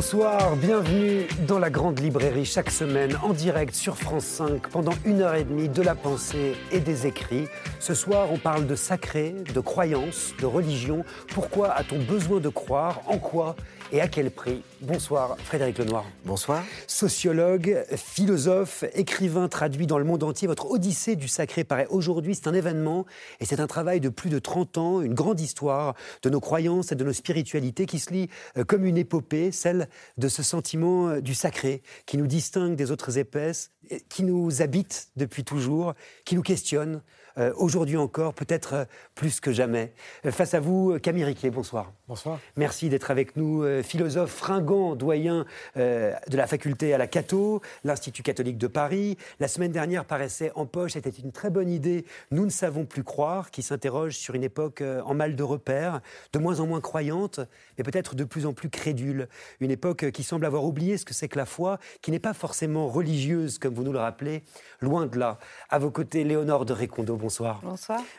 Bonsoir, bienvenue dans la Grande Librairie chaque semaine en direct sur France 5 pendant une heure et demie de la pensée et des écrits. Ce soir, on parle de sacré, de croyance, de religion. Pourquoi a-t-on besoin de croire? En quoi et à quel prix Bonsoir Frédéric Lenoir. Bonsoir. Sociologue, philosophe, écrivain traduit dans le monde entier, votre Odyssée du sacré paraît aujourd'hui, c'est un événement et c'est un travail de plus de 30 ans, une grande histoire de nos croyances et de nos spiritualités qui se lit euh, comme une épopée, celle de ce sentiment euh, du sacré qui nous distingue des autres épaisses, qui nous habite depuis toujours, qui nous questionne, euh, aujourd'hui encore, peut-être euh, plus que jamais. Euh, face à vous, Camille Riquet, bonsoir. Bonsoir. Merci d'être avec nous, philosophe fringant, doyen de la faculté à la Cato, l'Institut catholique de Paris. La semaine dernière paraissait en poche, c'était une très bonne idée, Nous ne savons plus croire, qui s'interroge sur une époque en mal de repère, de moins en moins croyante, mais peut-être de plus en plus crédule. Une époque qui semble avoir oublié ce que c'est que la foi, qui n'est pas forcément religieuse, comme vous nous le rappelez, loin de là. À vos côtés, Léonore de Récondo, bonsoir. Bonsoir.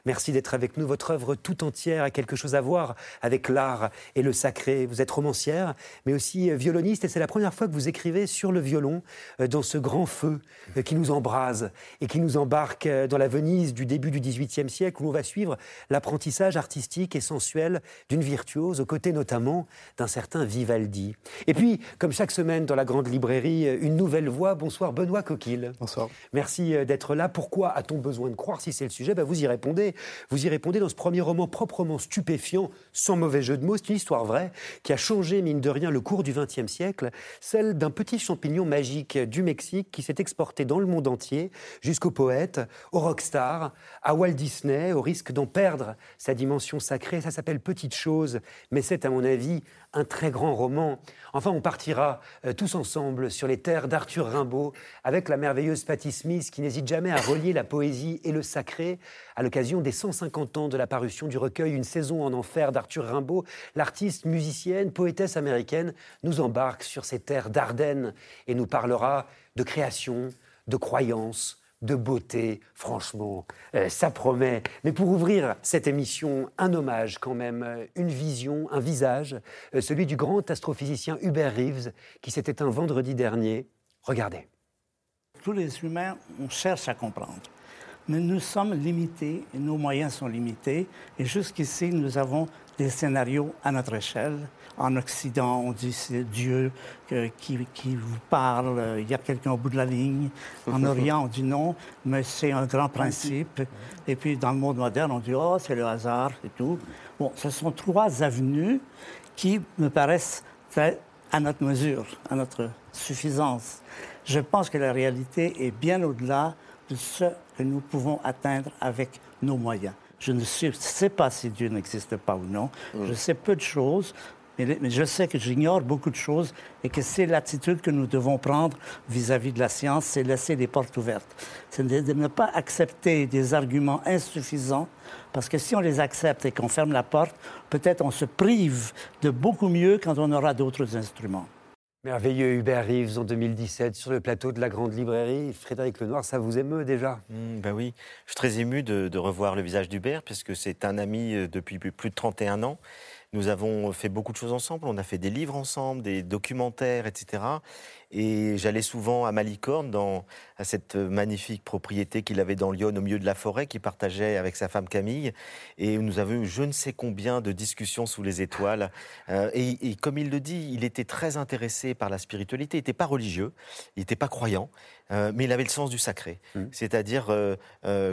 Merci d'être avec nous. Votre œuvre tout entière a quelque chose à voir avec l'art et le sacré. Vous êtes romancière, mais aussi violoniste, et c'est la première fois que vous écrivez sur le violon, euh, dans ce grand feu euh, qui nous embrase et qui nous embarque euh, dans la Venise du début du XVIIIe siècle, où on va suivre l'apprentissage artistique et sensuel d'une virtuose, aux côtés notamment d'un certain Vivaldi. Et puis, comme chaque semaine dans la grande librairie, une nouvelle voix. Bonsoir Benoît Coquille. Bonsoir. Merci d'être là. Pourquoi a-t-on besoin de croire si c'est sujet, bah, vous y répondez. Vous y répondez dans ce premier roman proprement stupéfiant, sans mauvais jeu de mots. C'est une histoire vraie qui a changé, mine de rien, le cours du XXe siècle, celle d'un petit champignon magique du Mexique qui s'est exporté dans le monde entier, jusqu'aux poètes, aux rockstars, à Walt Disney, au risque d'en perdre sa dimension sacrée. Ça s'appelle Petite chose, mais c'est, à mon avis, un très grand roman. Enfin, on partira euh, tous ensemble sur les terres d'Arthur Rimbaud avec la merveilleuse Patti Smith qui n'hésite jamais à relier la poésie et le sacré à l'occasion des 150 ans de la parution du recueil Une saison en enfer d'Arthur Rimbaud. L'artiste, musicienne, poétesse américaine nous embarque sur ces terres d'Ardennes et nous parlera de création, de croyance, de beauté, franchement, euh, ça promet. Mais pour ouvrir cette émission, un hommage quand même, euh, une vision, un visage, euh, celui du grand astrophysicien Hubert Reeves, qui s'était un vendredi dernier. Regardez. Tous les humains, on cherche à comprendre. Mais nous sommes limités, et nos moyens sont limités, et jusqu'ici, nous avons des scénarios à notre échelle. En Occident, on dit c'est Dieu qui, qui, vous parle, il y a quelqu'un au bout de la ligne. En Orient, on dit non, mais c'est un grand principe. Et puis dans le monde moderne, on dit oh, c'est le hasard et tout. Bon, ce sont trois avenues qui me paraissent très à notre mesure, à notre suffisance. Je pense que la réalité est bien au-delà de ce que nous pouvons atteindre avec nos moyens. Je ne sais pas si Dieu n'existe pas ou non. Mm. Je sais peu de choses, mais, je sais que j'ignore beaucoup de choses et que c'est l'attitude que nous devons prendre vis-à-vis de la science, c'est laisser les portes ouvertes. C'est de, ne pas accepter des arguments insuffisants, parce que si on les accepte et qu'on ferme la porte, peut-être on se prive de beaucoup mieux quand on aura d'autres instruments. Merveilleux Hubert Reeves en 2017 sur le plateau de la Grande Librairie. Frédéric Lenoir, ça vous émeut déjà? Ben oui, je suis très ému de, de revoir le visage d'Hubert puisque c'est un ami euh, depuis plus de 31 ans. Nous avons fait beaucoup de choses ensemble. On a fait des livres ensemble, des documentaires, etc. Et j'allais souvent à Malicorne, dans, à cette magnifique propriété qu'il avait dans Lyon, au milieu de la forêt, qu'il partageait avec sa femme Camille. Et nous avons eu je ne sais combien de discussions sous les étoiles. Euh, et, comme il le dit, il était très intéressé par la spiritualité. Il n'était pas religieux, il n'était pas croyant, euh, mais il avait le sens du sacré. Mmh. C'est-à-dire, euh,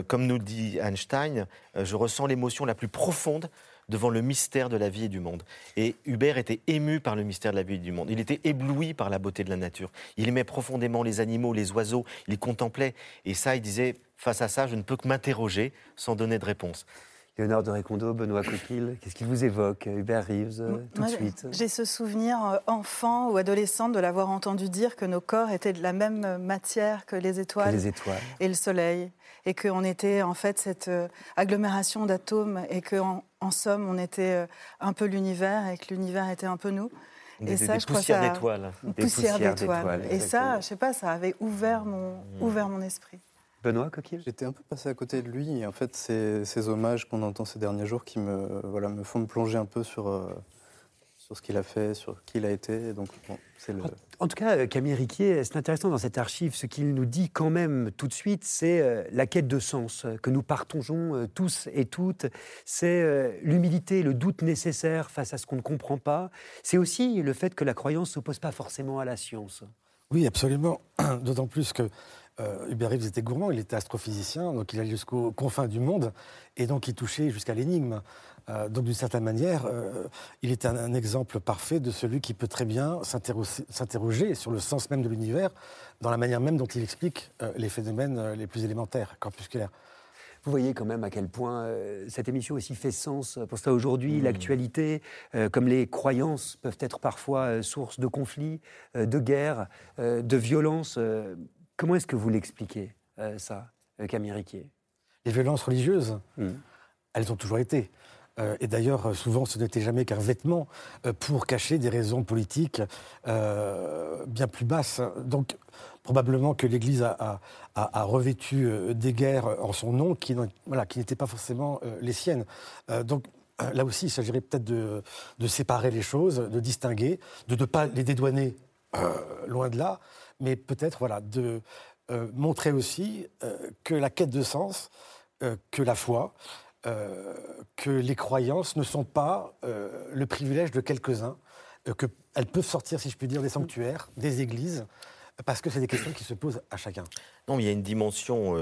comme nous le dit Einstein, je ressens l'émotion la plus profonde devant le mystère de la vie et du monde. Et Hubert était ému par le mystère de la vie et du monde. Il était ébloui par la beauté de la nature. Il aimait profondément les animaux, les oiseaux, il contemplait. Et ça, il disait, face à ça, je ne peux que m'interroger sans donner de réponse. Léonard de Récondo, Benoît Coquille, qu'est-ce qu'il vous évoque, Hubert Reeves, euh, tout de suite J'ai ce souvenir euh, enfant ou adolescent de l'avoir entendu dire que nos corps étaient de la même matière que les étoiles, les étoiles. et le soleil, et qu'on était en fait cette euh, agglomération d'atomes, et qu'en en, somme, on était un peu l'univers, et que l'univers était un peu nous. et ça, je crois ça... d'étoiles. Poussière d'étoiles. Et ça, je sais pas, ça avait ouvert mon, mmh. ouvert mon esprit. Benoît Coquille? J'étais un peu passé à côté de lui. Et en fait, c'est ces hommages qu'on entend ces derniers jours qui me, voilà, me font me plonger un peu sur, euh, sur ce qu'il a fait, sur qui il a été. Donc, le... En tout cas, Camille Riquier, c'est intéressant dans cette archive, ce qu'il nous dit quand même tout de suite, c'est euh, la quête de sens que nous partageons euh, tous et toutes. C'est l'humilité, le doute nécessaire face à ce qu'on ne comprend pas. C'est aussi le fait que la croyance ne s'oppose pas forcément à la science. Oui, absolument. D'autant plus que euh, Hubert Reeves était gourmand, il était astrophysicien, donc il allait jusqu'aux confins du monde, et donc il touchait jusqu'à l'énigme. Euh, donc d'une certaine manière, euh, il est un, exemple parfait de celui qui peut très bien s'interroger sur le sens même de l'univers, dans la manière même dont il explique les phénomènes les plus élémentaires, corpusculaires. Vous voyez quand même à quel point cette émission aussi fait sens pour ça aujourd'hui, mmh. l'actualité, comme les croyances peuvent être parfois source de conflits, de guerres, de violences. Comment est-ce que vous l'expliquez, euh, ça, euh, Camille Riquier? Les violences religieuses, hmm. elles ont toujours été. Euh, et d'ailleurs, souvent, ce n'était jamais qu'un vêtement pour cacher des raisons politiques bien plus basses. Donc, probablement que l'Église a, revêtu des guerres en son nom qui, n'étaient pas forcément les siennes. donc, là aussi, il s'agirait peut-être de, séparer les choses, de distinguer, de ne pas les dédouaner loin de là, mais peut-être voilà, de euh, montrer aussi euh, que la quête de sens, euh, que la foi, que les croyances ne sont pas le privilège de quelques-uns, qu'elles peuvent sortir, si je puis dire, des sanctuaires, des églises, parce que c'est des questions qui se posent à chacun. Il y a une dimension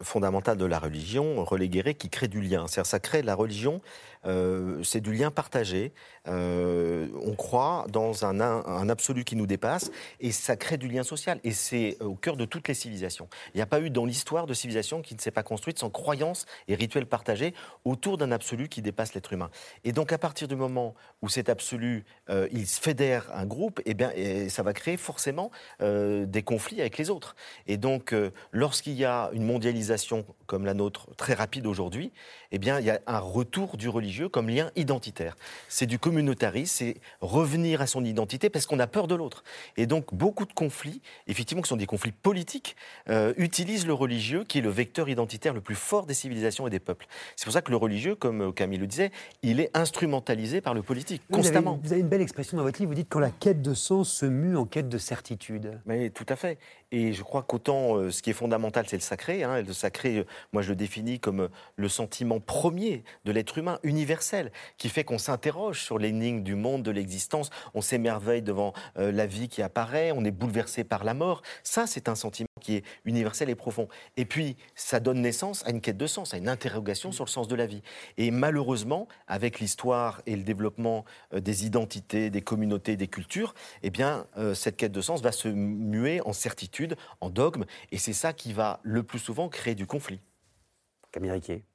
fondamentale de la religion, reléguée, qui crée du lien. C'est-à-dire, ça crée la religion, c'est du lien partagé, euh, on croit dans un, absolu qui nous dépasse et ça crée du lien social. Et c'est au cœur de toutes les civilisations. Il n'y a pas eu dans l'histoire de civilisation qui ne s'est pas construite sans croyance et rituels partagés autour d'un absolu qui dépasse l'être humain. Et donc à partir du moment où cet absolu, euh, il fédère un groupe, eh bien, et ça va créer forcément euh, des conflits avec les autres. Et donc lorsqu'il y a une mondialisation comme la nôtre très rapide aujourd'hui, eh bien, il y a un retour du religieux comme lien identitaire. C'est du communautarisme, c'est revenir à son identité parce qu'on a peur de l'autre. Et donc, beaucoup de conflits, effectivement, qui sont des conflits politiques, euh, utilisent le religieux, qui est le vecteur identitaire le plus fort des civilisations et des peuples. C'est pour ça que le religieux, comme Camille le disait, il est instrumentalisé par le politique, constamment. Vous avez, une belle expression dans votre livre, vous dites quand la quête de sens se mue en quête de certitude. Mais tout à fait. Et je crois qu'autant euh, ce qui est fondamental, c'est le sacré. Hein. Le sacré, euh, moi je le définis comme le sentiment premier de l'être humain, universel, qui fait qu'on s'interroge sur l'énigme du monde, de l'existence, on s'émerveille devant euh, la vie qui apparaît, on est bouleversé par la mort. Ça, c'est un sentiment qui est universel et profond. Et puis, ça donne naissance à une quête de sens, à une interrogation sur le sens de la vie. Et malheureusement, avec l'histoire et le développement euh, des identités, des communautés, des cultures, eh bien, euh, cette quête de sens va se muer en certitude, en dogme, et c'est ça qui va le plus souvent créer du conflit.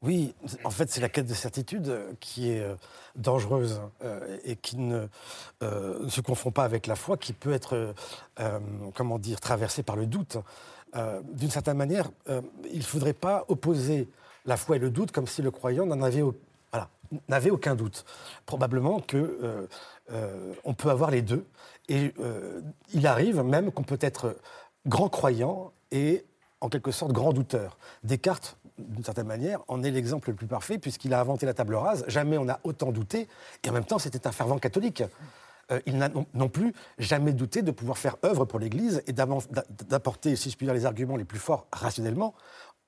Oui, en fait, c'est la quête de certitude qui est euh, dangereuse euh, et qui ne, euh, ne, se confond pas avec la foi, qui peut être, comment dire, traversée par le doute. D'une certaine manière, il ne faudrait pas opposer la foi et le doute comme si le croyant n'avait aucun doute. Probablement que on peut avoir les deux. Et il arrive même qu'on peut être grand croyant et en quelque sorte grand douteur. Descartes d'une certaine manière, en est l'exemple le plus parfait, puisqu'il a inventé la table rase. Jamais on n'a autant douté, et en même temps, c'était un fervent catholique. Euh, il n'a non, plus jamais douté de pouvoir faire œuvre pour l'Église et d'apporter, si je puis dire, les arguments les plus forts rationnellement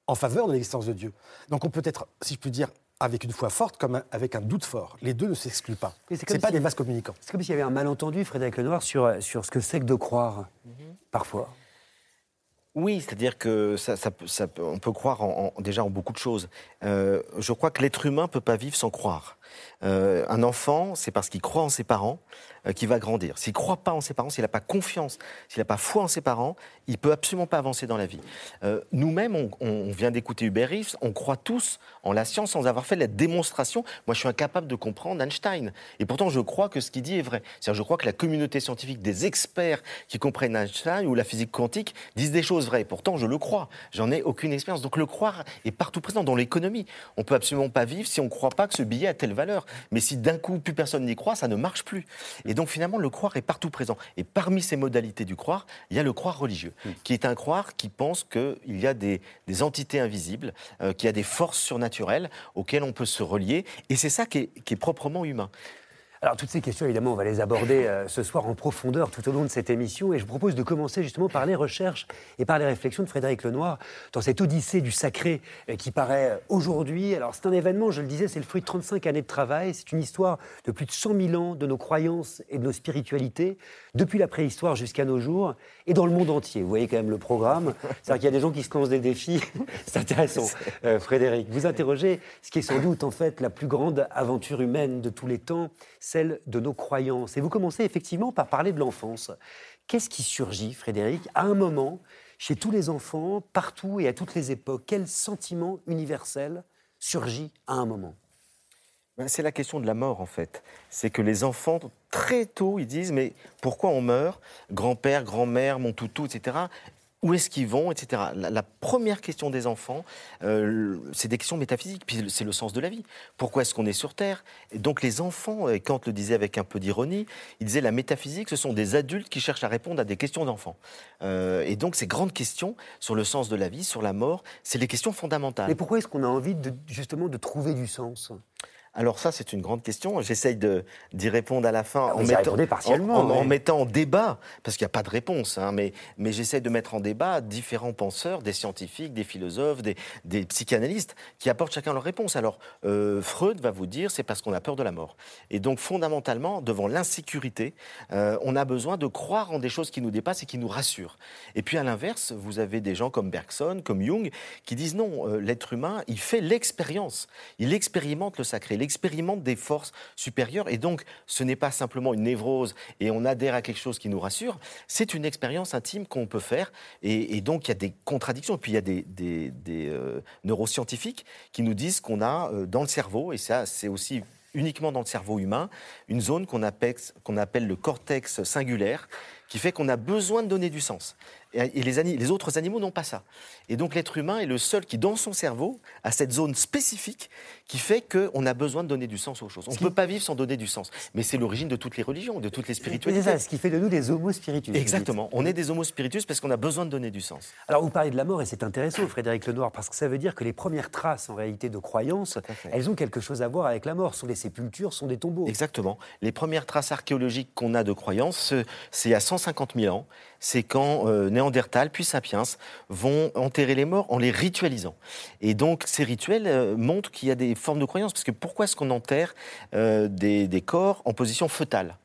en faveur de l'existence de Dieu. Donc on peut être, si je puis dire, avec une foi forte comme avec un doute fort. Les deux ne s'excluent pas. Ce n'est pas des vases communicants. C'est comme s'il y avait un malentendu, Frédéric Lenoir, sur, sur ce que c'est que de croire, mhm. parfois. Oui, c'est-à-dire que ça, on peut croire déjà en beaucoup de choses. Euh, je crois que l'être humain ne peut pas vivre sans croire. Euh, un enfant, c'est parce qu'il croit en ses parents euh, qu'il va grandir. S'il ne croit pas en ses parents, s'il n'a pas confiance, s'il n'a pas foi en ses parents, il peut absolument pas avancer dans la vie. Euh, nous-mêmes, on, vient d'écouter Hubert Reeves, on croit tous en la science sans avoir fait la démonstration. Moi, je suis incapable de comprendre Einstein. Et pourtant, je crois que ce qu'il dit est vrai. cest je crois que la communauté scientifique, des experts qui comprennent Einstein ou la physique quantique, disent des choses vraies. Pourtant, je le crois. J'en ai aucune expérience. Donc, le croire est partout présent dans l'économie. On peut absolument pas vivre si on ne croit pas que ce billet a telle valeur. Mais si d'un coup, plus personne n'y croit, ça ne marche plus. Et donc, finalement, le croire est partout présent. Et parmi ces modalités du croire, il y a le croire religieux, hmm. qui est un croire qui pense qu'il y a des, entités invisibles, euh, qu'il y a des forces surnaturelles auxquelles on peut se relier. Et c'est ça qui est proprement humain. Alors toutes ces questions, évidemment, on va les aborder euh, ce soir en profondeur tout au long de cette émission. Et je propose de commencer justement par les recherches et par les réflexions de Frédéric Lenoir dans cette odyssée du sacré euh, qui paraît euh, aujourd'hui. Alors c'est un événement, je le disais, c'est le fruit de 35 années de travail. C'est une histoire de plus de 100 000 ans de nos croyances et de nos spiritualités, depuis la préhistoire jusqu'à nos jours et dans le monde entier. Vous voyez quand même le programme. C'est-à-dire qu'il y a des gens qui se lancent des défis. c'est intéressant. Frédéric, vous interrogez ce qui est sans doute en fait la plus grande aventure humaine de tous les temps celle de nos croyances. Et vous commencez effectivement par parler de l'enfance. Qu'est-ce qui surgit, Frédéric, à un moment, chez tous les enfants, partout et à toutes les époques? Quel sentiment universel surgit à un moment? Ben, c'est la question de la mort, en fait. C'est que les enfants, très tôt, ils disent Mais pourquoi on meurt? Grand-père, grand-mère, mon toutou, etc où est-ce qu'ils vont, etc. La, première question des enfants, euh, c'est des questions métaphysiques, puis c'est le sens de la vie. Pourquoi est-ce qu'on est sur Terre? Et Donc les enfants, et Kant le disait avec un peu d'ironie, il disait la métaphysique, ce sont des adultes qui cherchent à répondre à des questions d'enfants. Euh, et donc ces grandes questions sur le sens de la vie, sur la mort, c'est les questions fondamentales. Mais pourquoi est-ce qu'on a envie justement de trouver du sens? Alors ça, c'est une grande question. J'essaye d'y répondre à la fin en mettant, en, mettant, en, débat, parce qu'il n'y a pas de réponse, hein, mais, mais j'essaye de mettre en débat différents penseurs, des scientifiques, des philosophes, des, psychanalystes, qui apportent chacun leur réponse. Alors, euh, Freud va vous dire, c'est parce qu'on a peur de la mort. Et donc, fondamentalement, devant l'insécurité, euh, on a besoin de croire en des choses qui nous dépassent et qui nous rassurent. Et puis, à l'inverse, vous avez des gens comme Bergson, comme Jung, qui disent non, euh, l'être humain, il fait l'expérience, il expérimente le sacré il expérimente des forces supérieures. Et donc, ce n'est pas simplement une névrose et on adhère à quelque chose qui nous rassure, c'est une expérience intime qu'on peut faire. Et, donc, il y a des contradictions. Et puis, il y a des, euh, neuroscientifiques qui nous disent qu'on a euh, dans le cerveau, et ça, c'est aussi uniquement dans le cerveau humain, une zone qu'on appelle, qu'on appelle le cortex singulaire, qui fait qu'on a besoin de donner du sens. Et les, les autres animaux n'ont pas ça. Et donc l'être humain est le seul qui, dans son cerveau, a cette zone spécifique qui fait qu'on a besoin de donner du sens aux choses. On ne peut pas vivre sans donner du sens. Mais c'est l'origine de toutes les religions, de toutes les spiritualités. C'est ça, ce qui fait de nous des homo spiritus. Exactement. On est des homo spiritus parce qu'on a besoin de donner du sens. Alors vous parlez de la mort et c'est intéressant, Frédéric Lenoir, parce que ça veut dire que les premières traces, en réalité, de croyances, elles ont quelque chose à voir avec la mort. Ce sont des sépultures, ce sont des tombeaux. Exactement. Les premières traces archéologiques qu'on a de croyances, c'est il y a 150 000 ans c'est quand euh, Néandertal puis Sapiens vont enterrer les morts en les ritualisant. Et donc ces rituels euh, montrent qu'il y a des formes de croyances, parce que pourquoi est-ce qu'on enterre euh, des corps en position fœtale?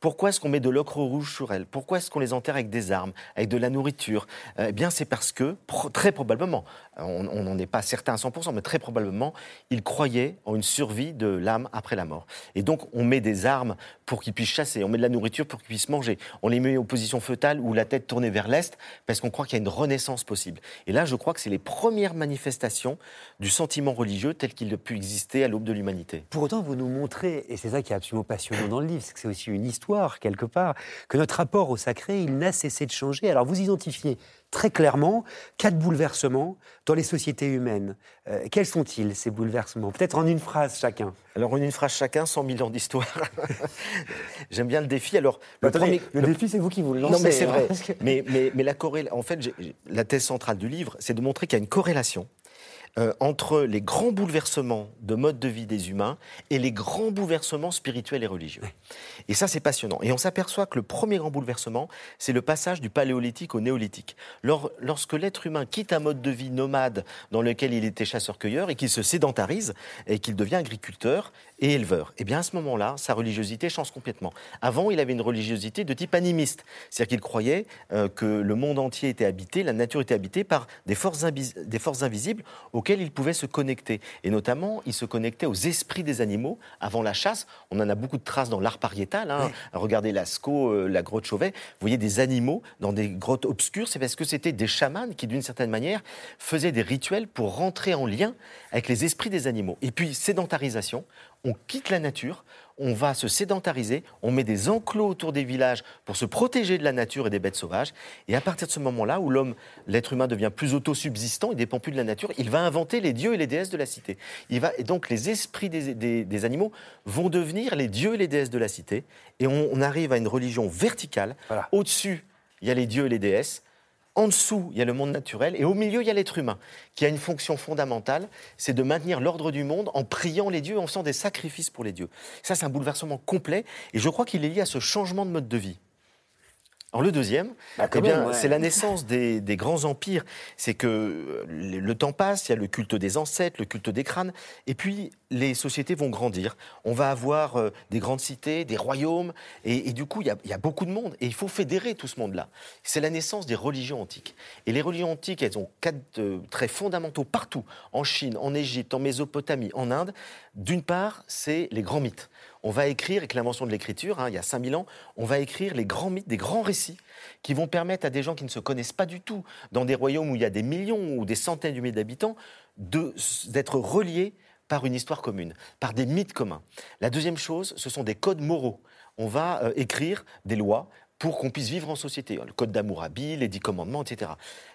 Pourquoi est-ce qu'on met de l'ocre rouge sur elles? Pourquoi est-ce qu'on les enterre avec des armes, avec de la nourriture? Eh bien, c'est parce que, très probablement, on n'en est pas certain à 100%, mais très probablement, ils croyaient en une survie de l'âme après la mort. Et donc, on met des armes pour qu'ils puissent chasser, on met de la nourriture pour qu'ils puissent manger, on les met en position fœtale ou la tête tournée vers l'est, parce qu'on croit qu'il y a une renaissance possible. Et là, je crois que c'est les premières manifestations du sentiment religieux tel qu'il a pu exister à l'aube de l'humanité. Pour autant, vous nous montrez, et c'est ça qui est absolument passionnant dans le livre, c'est que c'est aussi une histoire quelque part, que notre rapport au sacré, il n'a cessé de changer. Alors vous identifiez très clairement quatre bouleversements dans les sociétés humaines. Euh, quels sont-ils, ces bouleversements? Peut-être en une phrase chacun. Alors, en une phrase chacun, 100 000 ans d'histoire. J'aime bien le défi. Alors, le, le défi, c'est vous qui vous le lancez. Non, mais c'est vrai. Hein, mais, mais, mais, la en fait, la thèse centrale du livre, c'est de montrer qu'il y a une corrélation euh, entre les grands bouleversements de mode de vie des humains et les grands bouleversements spirituels et religieux. Et ça, c'est passionnant. Et on s'aperçoit que le premier grand bouleversement, c'est le passage du paléolithique au néolithique. lorsque l'être humain quitte un mode de vie nomade dans lequel il était chasseur-cueilleur et qu'il se sédentarise et qu'il devient agriculteur et éleveur, et eh bien à ce moment-là, sa religiosité change complètement. Avant, il avait une religiosité de type animiste, c'est-à-dire qu'il croyait euh, que le monde entier était habité, la nature était habitée par des forces, des forces invisibles auxquels ils pouvaient se connecter. Et notamment, ils se connectaient aux esprits des animaux avant la chasse. On en a beaucoup de traces dans l'art pariétal. Hein. Regardez Lascaux, euh, la grotte Chauvet. Vous voyez des animaux dans des grottes obscures. C'est parce que c'était des chamans qui, d'une certaine manière, faisaient des rituels pour rentrer en lien avec les esprits des animaux. Et puis, sédentarisation, on quitte la nature, on va se sédentariser, on met des enclos autour des villages pour se protéger de la nature et des bêtes sauvages. Et à partir de ce moment-là, où l'homme, l'être humain devient plus autosubsistant, il dépend plus de la nature, il va inventer les dieux et les déesses de la cité. Il va, et donc les esprits des, animaux vont devenir les dieux et les déesses de la cité. Et on, arrive à une religion verticale. Au-dessus, il y a les dieux et les déesses. En dessous, il y a le monde naturel et au milieu, il y a l'être humain, qui a une fonction fondamentale, c'est de maintenir l'ordre du monde en priant les dieux, en faisant des sacrifices pour les dieux. Ça, c'est un bouleversement complet et je crois qu'il est lié à ce changement de mode de vie. Alors le deuxième, bah, eh bien, c'est la naissance des, grands empires. C'est que euh, le, temps passe, il y a le culte des ancêtres, le culte des crânes, et puis les sociétés vont grandir. On va avoir euh, des grandes cités, des royaumes, et, du coup, il y, a, beaucoup de monde, et il faut fédérer tout ce monde-là. C'est la naissance des religions antiques. Et les religions antiques, elles ont quatre euh, traits fondamentaux partout, en Chine, en Égypte, en Mésopotamie, en Inde. D'une part, c'est les grands mythes on va écrire, avec l'invention de l'écriture, hein, il y a 5000 ans, on va écrire les grands mythes, des grands récits qui vont permettre à des gens qui ne se connaissent pas du tout, dans des royaumes où il y a des millions ou des centaines de milliers d'habitants, d'être reliés par une histoire commune, par des mythes communs. La deuxième chose, ce sont des codes moraux. On va euh, écrire des lois pour qu'on puisse vivre en société. Le code d'Amourabi, les dix commandements, etc.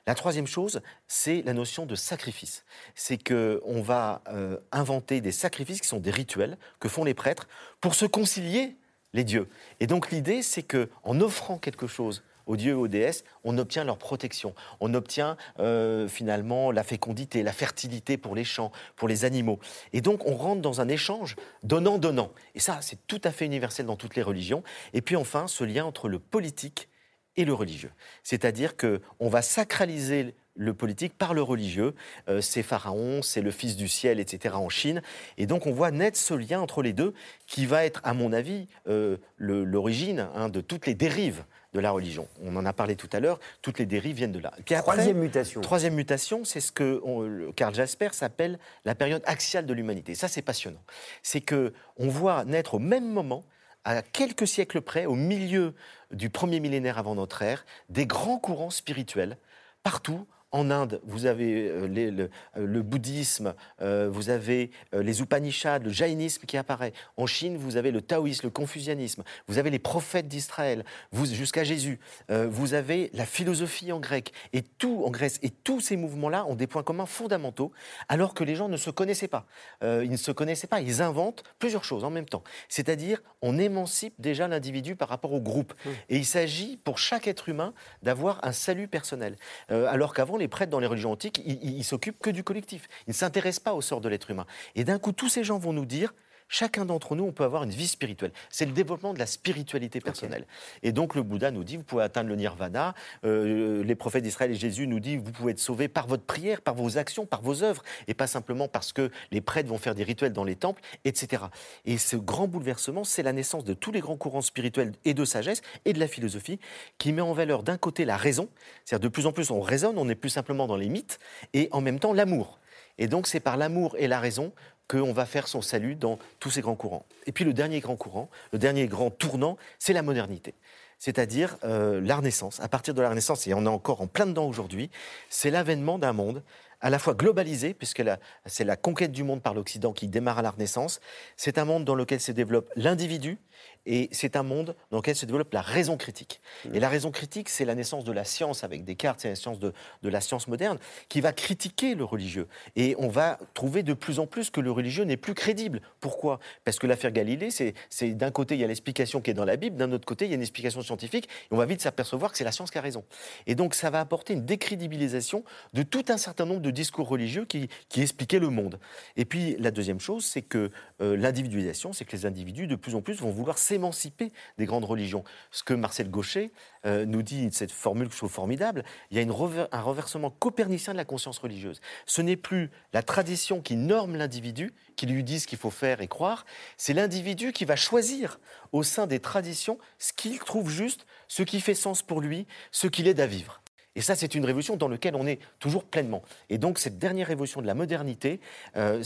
La troisième chose, c'est la notion de sacrifice. C'est qu'on va euh, inventer des sacrifices qui sont des rituels que font les prêtres pour se concilier les dieux. Et donc l'idée, c'est qu'en offrant quelque chose aux dieux et aux déesses, on obtient leur protection. On obtient euh, finalement la fécondité, la fertilité pour les champs, pour les animaux. Et donc on rentre dans un échange donnant-donnant. Et ça, c'est tout à fait universel dans toutes les religions. Et puis enfin, ce lien entre le politique et le religieux. C'est-à-dire qu'on va sacraliser le politique par le religieux. Euh, c'est Pharaon, c'est le Fils du ciel, etc. en Chine. Et donc on voit naître ce lien entre les deux qui va être, à mon avis, euh, l'origine hein, de toutes les dérives de la religion. On en a parlé tout à l'heure, toutes les dérives viennent de là. troisième mutation. Troisième mutation, c'est ce que Karl Jasper s'appelle la période axiale de l'humanité. Ça, c'est passionnant. C'est que on voit naître au même moment à quelques siècles près, au milieu du premier millénaire avant notre ère, des grands courants spirituels partout en Inde, vous avez euh, euh, le, bouddhisme, euh, vous avez les Upanishads, le jaïnisme qui apparaît. En Chine, vous avez le taoïsme, le confucianisme. Vous avez les prophètes d'Israël, jusqu'à Jésus. vous avez la philosophie en grec et tout en Grèce. Et tous ces mouvements-là ont des points communs fondamentaux, alors que les gens ne se connaissaient pas. ils ne se connaissaient pas. Ils inventent plusieurs choses en même temps. C'est-à-dire, on émancipe déjà l'individu par rapport au groupe. Et il s'agit pour chaque être humain d'avoir un salut personnel. alors qu'avant les prêtres dans les religions antiques, ils, s'occupent que du collectif. Ils ne s'intéressent pas au sort de l'être humain. Et d'un coup, tous ces gens vont nous dire chacun d'entre nous, on peut avoir une vie spirituelle. C'est le développement de la spiritualité personnelle. Et donc le Bouddha nous dit, vous pouvez atteindre le nirvana. Euh, les prophètes d'Israël et Jésus nous disent, vous pouvez être sauvé par votre prière, par vos actions, par vos œuvres, et pas simplement parce que les prêtres vont faire des rituels dans les temples, etc. Et ce grand bouleversement, c'est la naissance de tous les grands courants spirituels et de sagesse et de la philosophie qui met en valeur d'un côté la raison, c'est-à-dire de plus en plus on raisonne, on n'est plus simplement dans les mythes, et en même temps l'amour. Et donc c'est par l'amour et la raison qu'on va faire son salut dans tous ces grands courants. Et puis le dernier grand courant, le dernier grand tournant, c'est la modernité. C'est-à-dire euh, la Renaissance. À partir de la Renaissance, et on est encore en plein dedans aujourd'hui, c'est l'avènement d'un monde à la fois globalisé, puisque c'est la conquête du monde par l'Occident qui démarre à la Renaissance. C'est un monde dans lequel se développe l'individu, et c'est un monde dans lequel se développe la raison critique. Et la raison critique, c'est la naissance de la science avec Descartes, c'est la science de, de, la science moderne, qui va critiquer le religieux. Et on va trouver de plus en plus que le religieux n'est plus crédible. Pourquoi? Parce que l'affaire Galilée, c'est d'un côté, il y a l'explication qui est dans la Bible, d'un autre côté, il y a une explication scientifique, et on va vite s'apercevoir que c'est la science qui a raison. Et donc, ça va apporter une décrédibilisation de tout un certain nombre de discours religieux qui, qui expliquaient le monde. Et puis, la deuxième chose, c'est que euh, l'individualisation, c'est que les individus, de plus en plus, vont vouloir s'émanciper des grandes religions. Ce que Marcel Gauchet euh, nous dit, cette formule que je trouve formidable, il y a un reversement copernicien de la conscience religieuse. Ce n'est plus la tradition qui norme l'individu, qui lui dit ce qu'il faut faire et croire, c'est l'individu qui va choisir au sein des traditions ce qu'il trouve juste, ce qui fait sens pour lui, ce qu'il aide à vivre. Et ça, c'est une révolution dans laquelle on est toujours pleinement. Et donc, cette dernière révolution de la modernité, euh,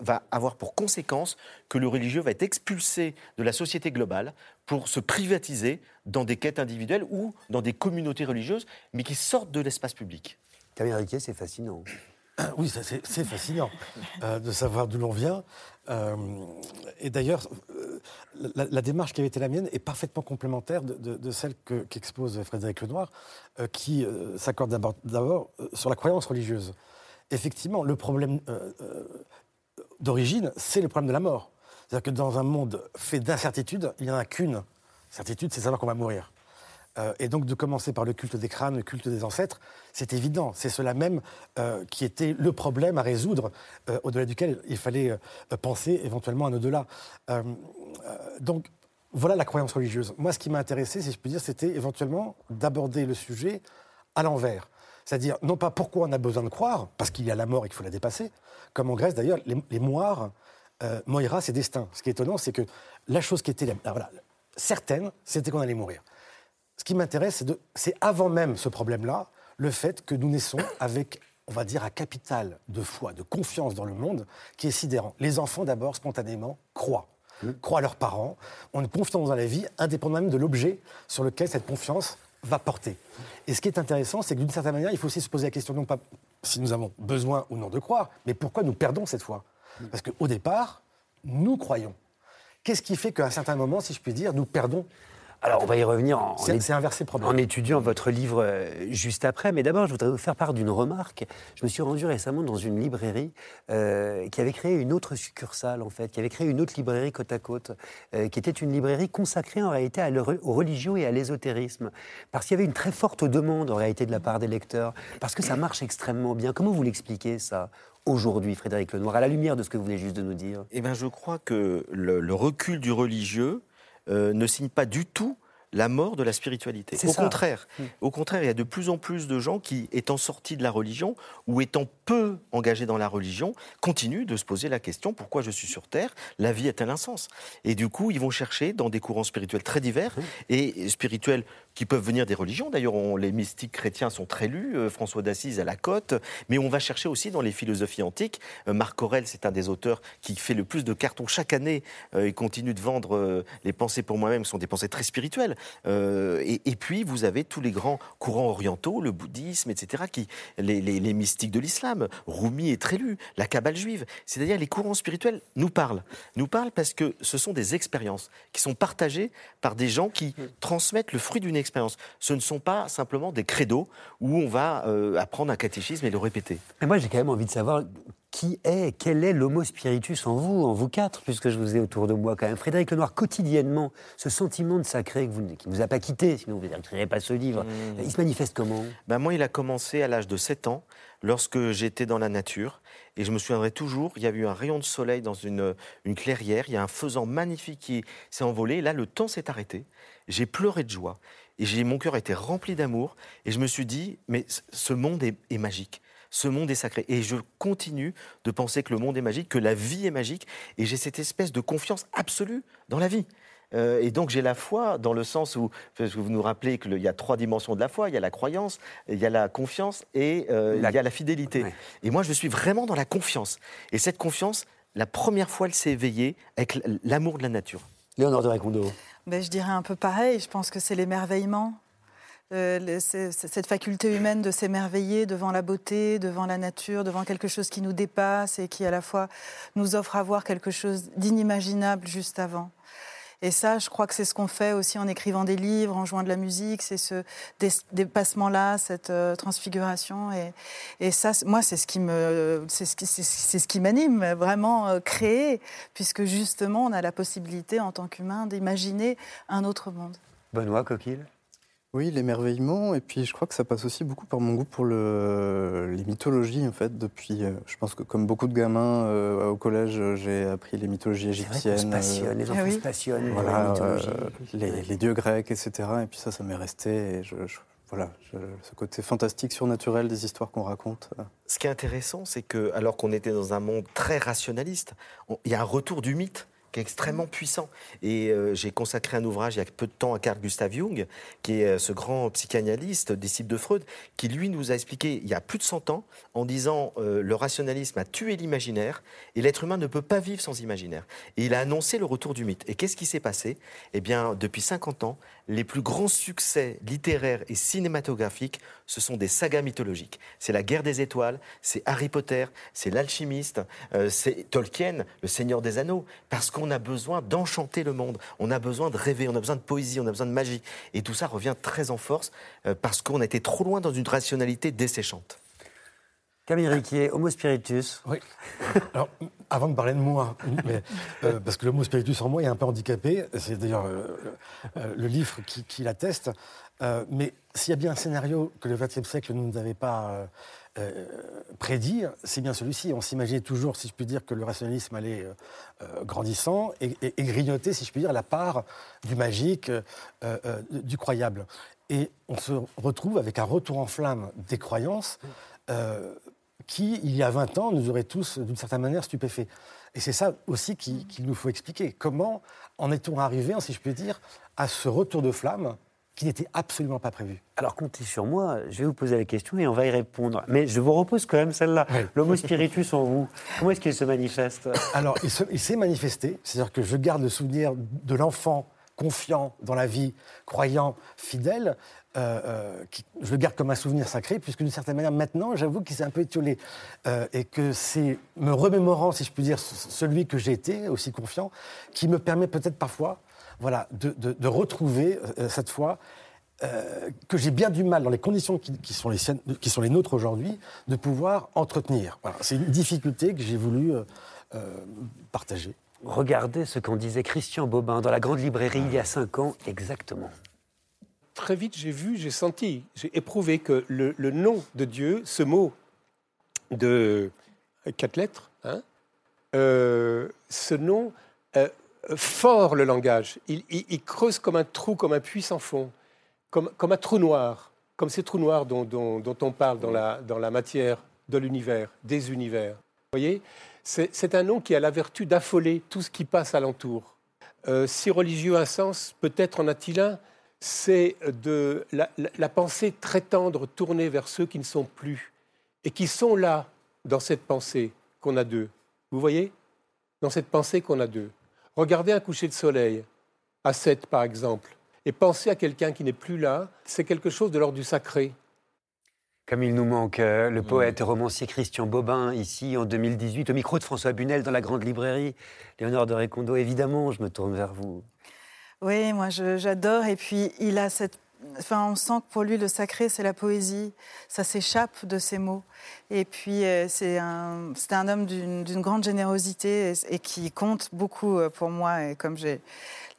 va avoir pour conséquence que le religieux va être expulsé de la société globale pour se privatiser dans des quêtes individuelles ou dans des communautés religieuses, mais qui sortent de l'espace public. Camille Riquet, c'est fascinant. Oui, c'est fascinant euh, de savoir d'où l'on vient. Euh, et d'ailleurs, euh, la, démarche qui avait été la mienne est parfaitement complémentaire de, celle qu'expose Frédéric Lenoir, qui s'accorde d'abord sur la croyance religieuse. Effectivement, le problème d'origine, c'est le problème de la mort. C'est-à-dire que dans un monde fait d'incertitudes, il n'y en a qu'une certitude, c'est savoir qu'on va mourir. Euh, et donc de commencer par le culte des crânes, le culte des ancêtres, c'est évident. C'est cela même euh, qui était le problème à résoudre, euh, au-delà duquel il fallait penser éventuellement un au-delà. donc voilà la croyance religieuse. Moi, ce qui m'a intéressé, si je peux dire, c'était éventuellement d'aborder le sujet à l'envers. C'est-à-dire, non pas pourquoi on a besoin de croire, parce qu'il y a la mort et qu'il faut la dépasser, comme en Grèce d'ailleurs, les, moires, Moira, c'est destin. Ce qui est étonnant, c'est que la chose qui était certaine, c'était qu'on allait mourir ce qui m'intéresse, c'est avant même ce problème-là, le fait que nous naissons avec, on va dire, un capital de foi, de confiance dans le monde qui est sidérant. Les enfants, d'abord, spontanément, croient. Mmh. Croient à leurs parents, ont une confiance dans la vie, indépendamment même de l'objet sur lequel cette confiance va porter. Et ce qui est intéressant, c'est que d'une certaine manière, il faut aussi se poser la question, non pas si nous avons besoin ou non de croire, mais pourquoi nous perdons cette foi? Mmh. Parce qu'au départ, nous croyons. Qu'est-ce qui fait qu'à un certain moment, si je puis dire, nous perdons alors, on va y revenir en, en étudiant votre livre euh, juste après. Mais d'abord, je voudrais vous faire part d'une remarque. Je me suis rendu récemment dans une librairie euh, qui avait créé une autre succursale, en fait, qui avait créé une autre librairie côte à côte, euh, qui était une librairie consacrée en réalité à aux religions et à l'ésotérisme. Parce qu'il y avait une très forte demande en réalité de la part des lecteurs, parce que ça marche extrêmement bien. Comment vous l'expliquez ça aujourd'hui, Frédéric Lenoir, à la lumière de ce que vous venez juste de nous dire? Eh bien, je crois que le recul du religieux euh, ne signe pas du tout la mort de la spiritualité. Au contraire, hmm. au contraire, il y a de plus en plus de gens qui, étant sortis de la religion ou étant peu engagés dans la religion, continuent de se poser la question pourquoi je suis sur Terre La vie a-t-elle un sens? Et du coup, ils vont chercher dans des courants spirituels très divers et spirituels qui peuvent venir des religions. D'ailleurs, les mystiques chrétiens sont très lus, euh, François d'Assise à la côte, mais on va chercher aussi dans les philosophies antiques. Euh, Marc Aurèle, c'est un des auteurs qui fait le plus de cartons chaque année euh, et continue de vendre les pensées pour moi-même, qui sont des pensées très spirituelles. Et, puis, vous avez tous les grands courants orientaux, le bouddhisme, etc., qui, les, les mystiques de l'islam. Rumi est très lu, la Kabbale juive. C'est-à-dire, les courants spirituels nous parlent. Nous parlent parce que ce sont des expériences qui sont partagées par des gens qui mm. transmettent le fruit d'une expérience ce ne sont pas simplement des credos où on va euh, apprendre un catéchisme et le répéter. Mais moi, j'ai quand même envie de savoir qui est, quel est l'homo spiritus en vous, en vous quatre, puisque je vous ai autour de moi quand même. Frédéric Lenoir, quotidiennement, ce sentiment de sacré qui ne vous a pas quitté, sinon vous n'écririez pas ce livre, mmh. il se manifeste comment? Ben Moi, il a commencé à l'âge de 7 ans, lorsque j'étais dans la nature. Et je me souviendrai toujours, il y a eu un rayon de soleil dans une, une clairière, il y a un faisan magnifique qui s'est envolé, et là, le temps s'est arrêté. J'ai pleuré de joie. Et mon cœur était rempli d'amour. Et je me suis dit, mais ce monde est, magique. Ce monde est sacré. Et je continue de penser que le monde est magique, que la vie est magique. Et j'ai cette espèce de confiance absolue dans la vie. Euh, et donc j'ai la foi dans le sens où, parce que vous nous rappelez qu'il y a trois dimensions de la foi, il y a la croyance, il y a la confiance et euh, il y a la fidélité. Et moi je suis vraiment dans la confiance. Et cette confiance, la première fois, elle s'est éveillée avec l'amour de la nature. Léonore de Racondo. Ben, je dirais un peu pareil. Je pense que c'est l'émerveillement. Euh, cette faculté humaine de s'émerveiller devant la beauté, devant la nature, devant quelque chose qui nous dépasse et qui à la fois nous offre à voir quelque chose d'inimaginable juste avant. Et ça, je crois que c'est ce qu'on fait aussi en écrivant des livres, en jouant de la musique, c'est ce dépassement-là, cette euh, transfiguration. Et, ça, moi, c'est ce qui me, c'est ce qui, c'est, ce qui m'anime, vraiment euh, créer, puisque justement, on a la possibilité en tant qu'humain d'imaginer un autre monde. Benoît Coquille? Oui, l'émerveillement, et puis je crois que ça passe aussi beaucoup par mon goût pour le, les mythologies, en fait, depuis, euh, je pense que comme beaucoup de gamins euh, au collège, j'ai appris les mythologies égyptiennes. Passionne, les enfants ah se passionnent, voilà, les, les, dieux grecs, etc. Et puis ça, ça m'est resté, et je, voilà, ce côté fantastique, surnaturel des histoires qu'on raconte. Ce qui est intéressant, c'est que alors qu'on était dans un monde très rationaliste, il y a un retour du mythe qui est extrêmement puissant. Et euh, j'ai consacré un ouvrage il y a peu de temps à Carl Gustav Jung, qui est euh, ce grand psychanalyste, disciple de Freud, qui lui nous a expliqué il y a plus de 100 ans en disant euh, le rationalisme a tué l'imaginaire et l'être humain ne peut pas vivre sans imaginaire. Et il a annoncé le retour du mythe. Et qu'est-ce qui s'est passé? Eh bien, depuis 50 ans, les plus grands succès littéraires et cinématographiques, ce sont des sagas mythologiques. C'est la guerre des étoiles, c'est Harry Potter, c'est l'alchimiste, c'est Tolkien, le Seigneur des Anneaux, parce qu'on a besoin d'enchanter le monde, on a besoin de rêver, on a besoin de poésie, on a besoin de magie. Et tout ça revient très en force euh, parce qu'on a été trop loin dans une rationalité desséchante. Camille Riquier, Homo spiritus. Oui. Alors, avant de parler de moi, euh, parce que l'Homo spiritus en moi est un peu handicapé, c'est d'ailleurs euh, le livre qui, l'atteste. mais s'il y a bien un scénario que le XXe siècle ne nous avait pas euh, prédire, c'est bien celui-ci. On s'imaginait toujours, si je puis dire, que le rationalisme allait euh, euh, grandissant et, grignoter, si je puis dire, la part du magique, du croyable. Et on se retrouve avec un retour en flamme des croyances qui, il y a 20 ans, nous aurait tous, d'une certaine manière, stupéfaits. Et c'est ça aussi qu'il nous faut expliquer. Comment en est-on arrivé, si je puis dire, à ce retour de flamme qui n'était absolument pas prévu? Alors comptez sur moi, je vais vous poser la question et on va y répondre. Mais je vous repose quand même celle-là. L'homo spiritus en vous, comment est-ce qu'il se manifeste? Alors il s'est manifesté, c'est-à-dire que je garde le souvenir de l'enfant confiant dans la vie, croyant, fidèle, euh, euh, je le garde comme un souvenir sacré, puisque d'une certaine manière, maintenant, j'avoue qu'il s'est un peu étiolé. Euh, et que c'est me remémorant, si je puis dire, celui que j'ai été, aussi confiant, qui me permet peut-être parfois voilà, de, retrouver cette fois que j'ai bien du mal, dans les conditions qui, sont, les qui sont les nôtres aujourd'hui, de pouvoir entretenir. C'est une difficulté que j'ai voulu partager. Regardez ce qu'en disait Christian Bobin dans la grande librairie il y a cinq ans exactement. Très vite, j'ai vu, j'ai senti, j'ai éprouvé que le, nom de Dieu, ce mot de quatre lettres, hein, ce nom fort le langage. Il, creuse comme un trou, comme un puits sans fond, comme, un trou noir, comme ces trous noirs dont, on parle dans la, matière de l'univers, des univers. Vous voyez C'est un nom qui a la vertu d'affoler tout ce qui passe alentour. Euh, si religieux un sens, peut-être en a-t-il un, c'est de la, la, pensée très tendre tournée vers ceux qui ne sont plus et qui sont là dans cette pensée qu'on a d'eux. Vous voyez? Dans cette pensée qu'on a d'eux. Regardez un coucher de soleil, à 7 par exemple, et pensez à quelqu'un qui n'est plus là, c'est quelque chose de l'ordre du sacré. Comme il nous manque euh, le poète et romancier Christian Bobin, ici en 2018, au micro de François Bunel dans la Grande Librairie. Léonore de Récondo, évidemment, je me tourne vers vous. Oui, moi j'adore. Et puis il a cette Enfin, on sent que pour lui, le sacré, c'est la poésie. Ça s'échappe de ses mots. Et puis, euh, c'est un, un homme d'une grande générosité et, qui compte beaucoup euh, pour moi. Et comme j'ai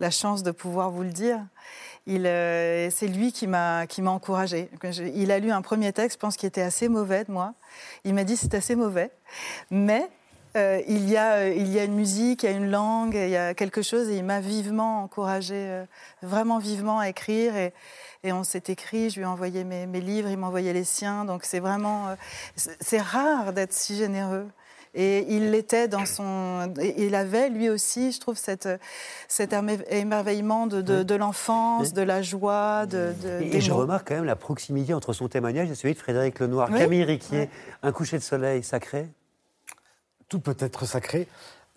la chance de pouvoir vous le dire, euh, c'est lui qui m'a encouragé. Il a lu un premier texte, je pense, qui était assez mauvais de moi. Il m'a dit c'est assez mauvais, mais il, y a, il y a une musique, il y a une langue, il y a quelque chose, et il m'a vivement encouragé, vraiment vivement à écrire. Et, et on s'est écrit, je lui ai envoyé mes, livres, il m'a envoyé les siens. Donc c'est vraiment. Euh, c'est rare d'être si généreux. Et il l'était dans son. Il avait lui aussi, je trouve, cette, cet émerveillement de, de, l'enfance, de la joie. De, et, je remarque quand même la proximité entre son témoignage et celui de Frédéric Lenoir. Camille Riquier, un coucher de soleil sacré Tout peut être sacré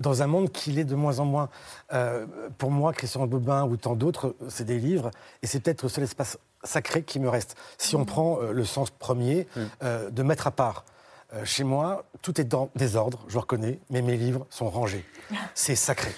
dans un monde qui l'est de moins en moins. Euh, pour moi, Christian Bobin ou tant d'autres, c'est des livres, et c'est peut-être le seul espace sacré qui me reste. Si on prend euh, le sens premier mm. euh, de mettre à part. chez moi, tout est dans désordre, je reconnais, mais mes livres sont rangés. C'est sacré.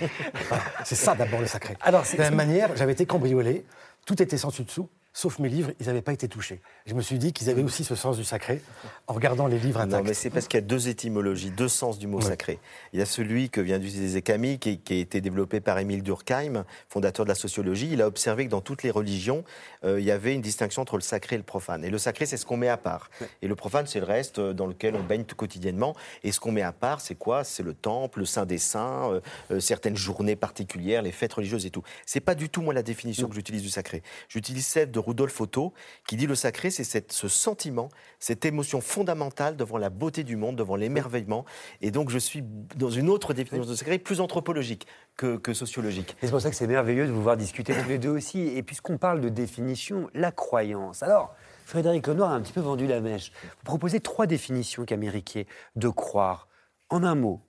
c'est ça d'abord le sacré. Alors, de la même manière, j'avais été cambriolé, tout était sans dessus-dessous, sauf mes livres, ils n'avaient pas été touchés. Je me suis dit qu'ils avaient aussi ce sens du sacré en regardant les livres intacts. Non, mais c'est parce qu'il y a deux étymologies, deux sens du mot sacré. Il y a celui que vient d'utiliser Camille, qui, qui, a été développé par Émile Durkheim, fondateur de la sociologie. Il a observé que dans toutes les religions, euh, il y avait une distinction entre le sacré et le profane. Et le sacré, c'est ce qu'on met à part. Et le profane, c'est le reste euh, dans lequel on baigne tout quotidiennement. Et ce qu'on met à part, c'est quoi? C'est le temple, le saint des saints, euh, certaines journées particulières, les fêtes religieuses et tout. C'est pas du tout, moi, la définition que j'utilise du sacré. J'utilise celle de Rudolf Otto, qui dit le sacré, c'est ce sentiment, cette émotion fondamentale devant la beauté du monde, devant l'émerveillement. Et donc, je suis dans une autre définition de sacré, plus anthropologique que, que sociologique. C'est pour ça que c'est merveilleux de vous voir discuter tous les deux aussi. Et puisqu'on parle de définition, la croyance. Alors, Frédéric Lenoir a un petit peu vendu la mèche. Vous proposez trois définitions qu'Amériquier de croire. En un mot,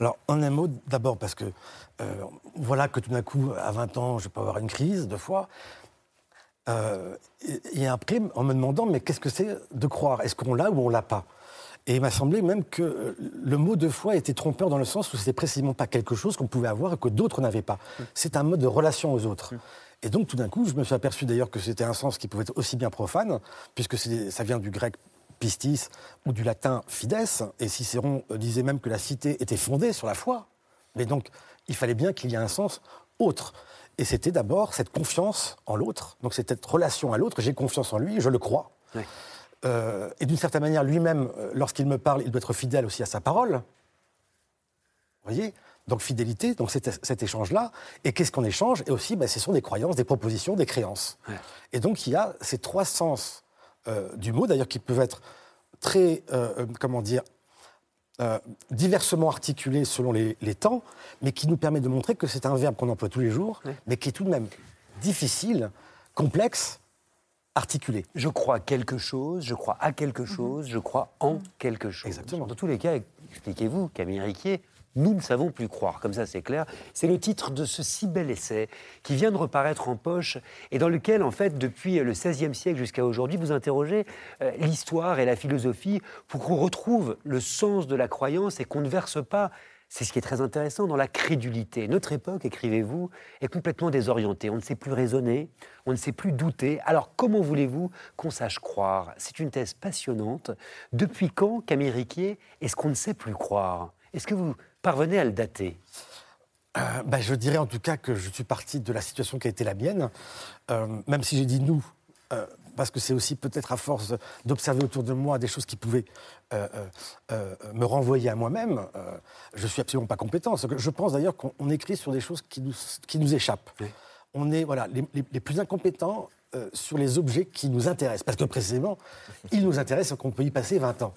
alors, en un mot, d'abord, parce que euh, voilà que tout d'un coup, à 20 ans, je peux avoir une crise, deux fois. Euh, et après, en me demandant, mais qu'est-ce que c'est de croire? Est-ce qu'on l'a ou on l'a pas? Et il m'a semblé même que le mot de foi était trompeur dans le sens où c'était précisément pas quelque chose qu'on pouvait avoir et que d'autres n'avaient pas. C'est un mode de relation aux autres. Et donc, tout d'un coup, je me suis aperçu d'ailleurs que c'était un sens qui pouvait être aussi bien profane, puisque ça vient du grec pistis ou du latin fides. Et Cicéron disait même que la cité était fondée sur la foi. Mais donc, il fallait bien qu'il y ait un sens autre. Et c'était d'abord cette confiance en l'autre, donc cette relation à l'autre, j'ai confiance en lui, je le crois. Euh, et d'une certaine manière, lui-même, euh, lorsqu'il me parle, il doit être fidèle aussi à sa parole. Vous voyez? Donc fidélité, donc cet, échange-là. Et qu'est-ce qu'on échange? Et aussi, ben, ce sont des croyances, des propositions, des créances. Et donc il y a ces trois sens euh, du mot, d'ailleurs, qui peuvent être très, euh, comment dire, euh, diversement articulés selon les, temps, mais qui nous permet de montrer que c'est un verbe qu'on emploie tous les jours, mais qui est tout de même difficile, complexe, articulé. Je crois quelque chose, je crois à quelque mhm. chose, je crois en quelque chose. Exactement. Dans tous les cas, expliquez-vous, Camille Riquier, nous ne savons plus croire, comme ça c'est clair. C'est le titre de ce si bel essai qui vient de reparaître en poche et dans lequel, en fait, depuis le XVIe siècle jusqu'à aujourd'hui, vous interrogez euh, l'histoire et la philosophie pour qu'on retrouve le sens de la croyance et qu'on ne verse pas c'est ce qui est très intéressant dans la crédulité. Notre époque, écrivez-vous, est complètement désorientée. On ne sait plus raisonner, on ne sait plus douter. Alors comment voulez-vous qu'on sache croire? C'est une thèse passionnante. Depuis quand, Camille Riquier, est-ce qu'on ne sait plus croire? Est-ce que vous parvenez à le dater euh, bah, Je dirais en tout cas que je suis parti de la situation qui a été la mienne, euh, même si j'ai dit nous, euh, parce que c'est aussi peut-être à force d'observer autour de moi des choses qui pouvaient me renvoyer à moi-même. je suis absolument pas compétent. Je pense d'ailleurs qu'on écrit sur des choses qui nous, qui nous échappent. On est voilà, les, les, plus incompétents sur les objets qui nous intéressent. Parce que précisément, ils nous intéressent qu'on peut y passer 20 ans.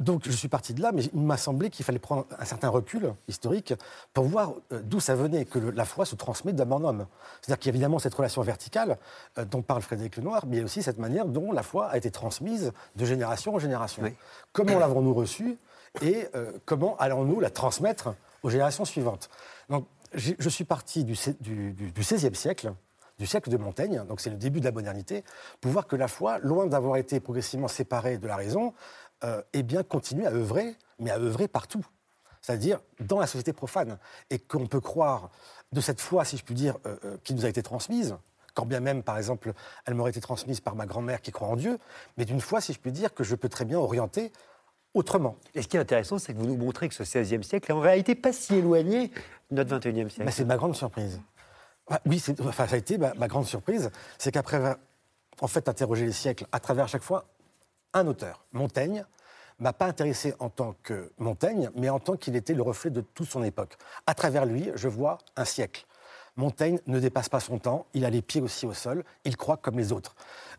Donc je suis parti de là, mais il m'a semblé qu'il fallait prendre un certain recul historique pour voir euh, d'où ça venait, que la foi se transmet d'homme en homme. C'est-à-dire qu'il y a évidemment cette relation verticale euh, dont parle Frédéric Lenoir, mais il y a aussi cette manière dont la foi a été transmise de génération en génération. Comment l'avons-nous reçue et euh, comment allons-nous la transmettre aux générations suivantes? Donc je suis parti du, XVIe siècle, du siècle de Montaigne, donc c'est le début de la modernité, pour voir que la foi, loin d'avoir été progressivement séparée de la raison, euh, eh bien, continue à œuvrer, mais à œuvrer partout. C'est-à-dire dans la société profane. Et qu'on peut croire de cette foi, si je puis dire, euh, euh, qui nous a été transmise, quand bien même, par exemple, elle m'aurait été transmise par ma grand-mère qui croit en Dieu, mais d'une foi, si je puis dire, que je peux très bien orienter autrement. Et ce qui est intéressant, c'est que vous nous montrez que ce XVIe siècle est en réalité pas si éloigné de notre XXIe siècle. c'est ma grande surprise. Ah, oui, enfin, ça a été ma, ma grande surprise, c'est qu'après, en fait, interroger les siècles à travers chaque fois un auteur, Montaigne, m'a pas intéressé en tant que Montaigne, mais en tant qu'il était le reflet de toute son époque. À travers lui, je vois un siècle. Montaigne ne dépasse pas son temps, il a les pieds aussi au sol, il croit comme les autres.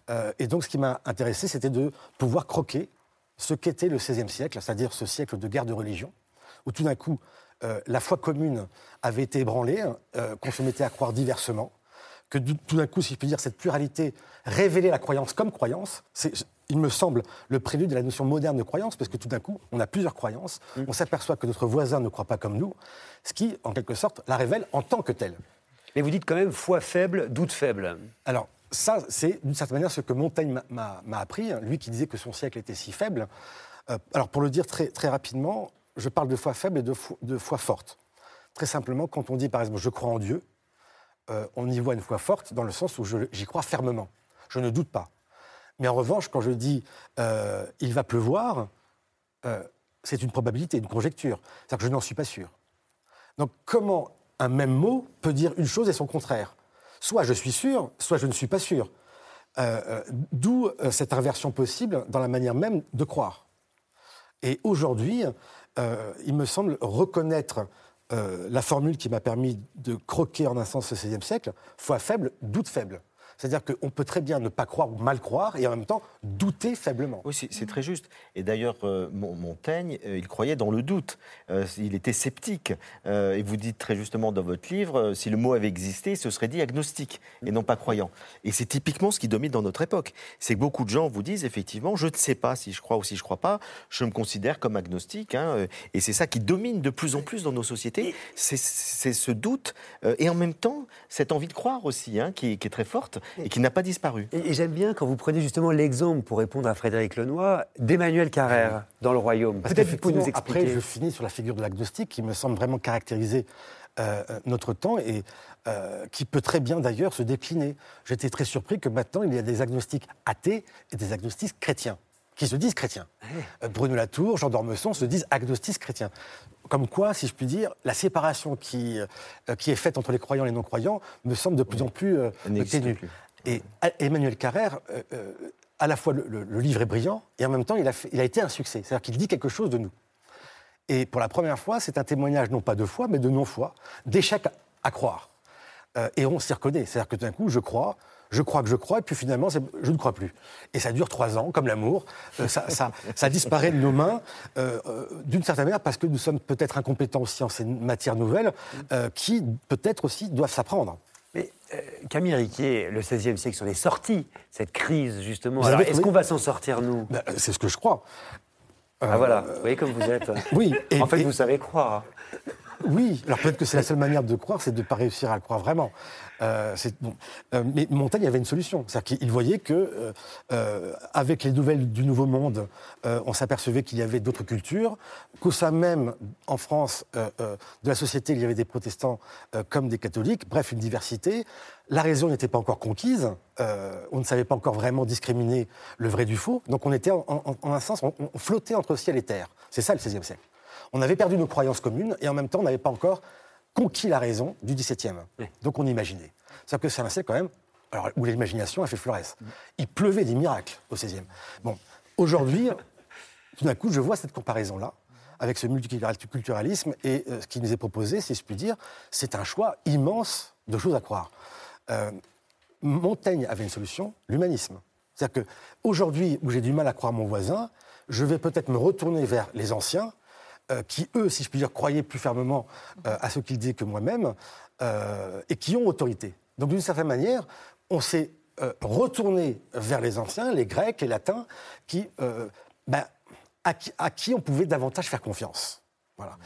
Euh, et donc ce qui m'a intéressé, c'était de pouvoir croquer ce qu'était le XVIe siècle, c'est-à-dire ce siècle de guerre de religion, où tout d'un coup, euh, la foi commune avait été ébranlée, euh, qu'on se mettait à croire diversement, que tout d'un coup, si je puis dire, cette pluralité révélait la croyance comme croyance. Il me semble, le prélude de la notion moderne de croyance, parce que tout d'un coup, on a plusieurs croyances, mm. on s'aperçoit que notre voisin ne croit pas comme nous, ce qui, en quelque sorte, la révèle en tant que telle. Mais vous dites quand même foi faible, doute faible. Alors, ça, c'est d'une certaine manière ce que Montaigne m'a appris, lui qui disait que son siècle était si faible. Euh, alors, pour le dire très, très rapidement, je parle de foi faible et de de foi forte. Très simplement, quand on dit, par exemple, je crois en Dieu, euh, on y voit une foi forte dans le sens où j'y crois fermement. Je ne doute pas. Mais en revanche, quand je dis euh, il va pleuvoir, euh, c'est une probabilité, une conjecture. C'est-à-dire que je n'en suis pas sûr. Donc comment un même mot peut dire une chose et son contraire? Soit je suis sûr, soit je ne suis pas sûr. D'où cette inversion possible dans la manière même de croire. Et aujourd'hui, il me semble reconnaître euh, la formule qui m'a permis de croquer en un sens ce XVIe siècle, foi faible, doute faible. C'est-à-dire qu'on peut très bien ne pas croire ou mal croire et en même temps douter faiblement. Oui, c'est très juste. Et d'ailleurs, euh, Montaigne, euh, il croyait dans le doute. Euh, il était sceptique. et vous dites très justement dans votre livre, si le mot avait existé, ce serait dit agnostique et non pas croyant. Et c'est typiquement ce qui domine dans notre époque. C'est que beaucoup de gens vous disent effectivement, je ne sais pas si je crois ou si je ne crois pas, je me considère comme agnostique. Hein, et c'est ça qui domine de plus en plus dans nos sociétés. C'est ce doute et en même temps cette envie de croire aussi, hein, qui, qui est très forte et qui n'a pas disparu. Et, j'aime bien quand vous prenez justement l'exemple, pour répondre à Frédéric Lenoir, d'Emmanuel Carrère dans Le Royaume. Peut-être vous pouvez nous expliquer. Après, je finis sur la figure de l'agnostique qui me semble vraiment caractériser euh, notre temps et euh, qui peut très bien d'ailleurs se décliner. J'étais très surpris que maintenant il y a des agnostiques athées et des agnostiques chrétiens qui se disent chrétiens. Euh, Bruno Latour, Jean d'Ormesson se disent agnostiques chrétiens. Comme quoi, si je puis dire, la séparation qui, qui est faite entre les croyants et les non-croyants me semble de plus en plus ténue. Et Emmanuel Carrère, euh, euh, à la fois le, livre est brillant et en même temps il a, il a été un succès. C'est-à-dire qu'il dit quelque chose de nous. Et pour la première fois, c'est un témoignage non pas de foi, mais de non-foi, d'échec à, croire. Euh, et on s'y reconnaît. C'est-à-dire que d'un coup, je crois, je crois que je crois, et puis finalement, je ne crois plus. Et ça dure trois ans, comme l'amour. ça, ça, disparaît de nos mains, d'une certaine manière, parce que nous sommes peut-être incompétents aussi en ces matières nouvelles, qui peut-être aussi doivent s'apprendre. Mais euh, Camille Riquet, le XVIe siècle s'en est sorti, cette crise, justement. Est-ce qu'on va s'en sortir, nous? Bah, C'est ce que je crois. Ah voilà, vous voyez comme vous êtes. oui. en fait, vous savez croire. Oui, alors peut-être que c'est la seule manière de croire, c'est de ne pas réussir à le croire vraiment. Euh, euh, mais Montaigne avait une solution. C'est-à-dire qu'il voyait que, euh, avec les nouvelles du Nouveau Monde, on s'apercevait qu'il y avait d'autres cultures, qu'au sein même, en France, de la société, il y avait des protestants comme des catholiques, bref, une diversité. La raison n'était pas encore conquise, on ne savait pas encore vraiment discriminer le vrai du faux, donc on était, en, un sens, on, on flottait entre ciel et terre. C'est ça le XVIe siècle. On avait perdu nos croyances communes et en même temps, on n'avait pas encore conquis la raison du XVIIe. Donc on imaginait. C'est-à-dire que c'est un siècle quand même alors, où l'imagination a fait fleuresse. Il pleuvait des miracles au XVIe. Bon, aujourd'hui, tout d'un coup, je vois cette comparaison-là avec ce multiculturalisme et euh, ce qui nous est proposé, si je puis dire, c'est un choix immense de choses à croire. Euh, Montaigne avait une solution, l'humanisme. C'est-à-dire qu'aujourd'hui, où j'ai du mal à croire mon voisin, je vais peut-être me retourner vers les anciens qui, eux, si je puis dire, croyaient plus fermement euh, à ce qu'ils disaient que moi-même, euh, et qui ont autorité. Donc, d'une certaine manière, on s'est retourné vers les anciens, les Grecs, les Latins, qui, ben, à, qui, on pouvait davantage faire confiance. Voilà.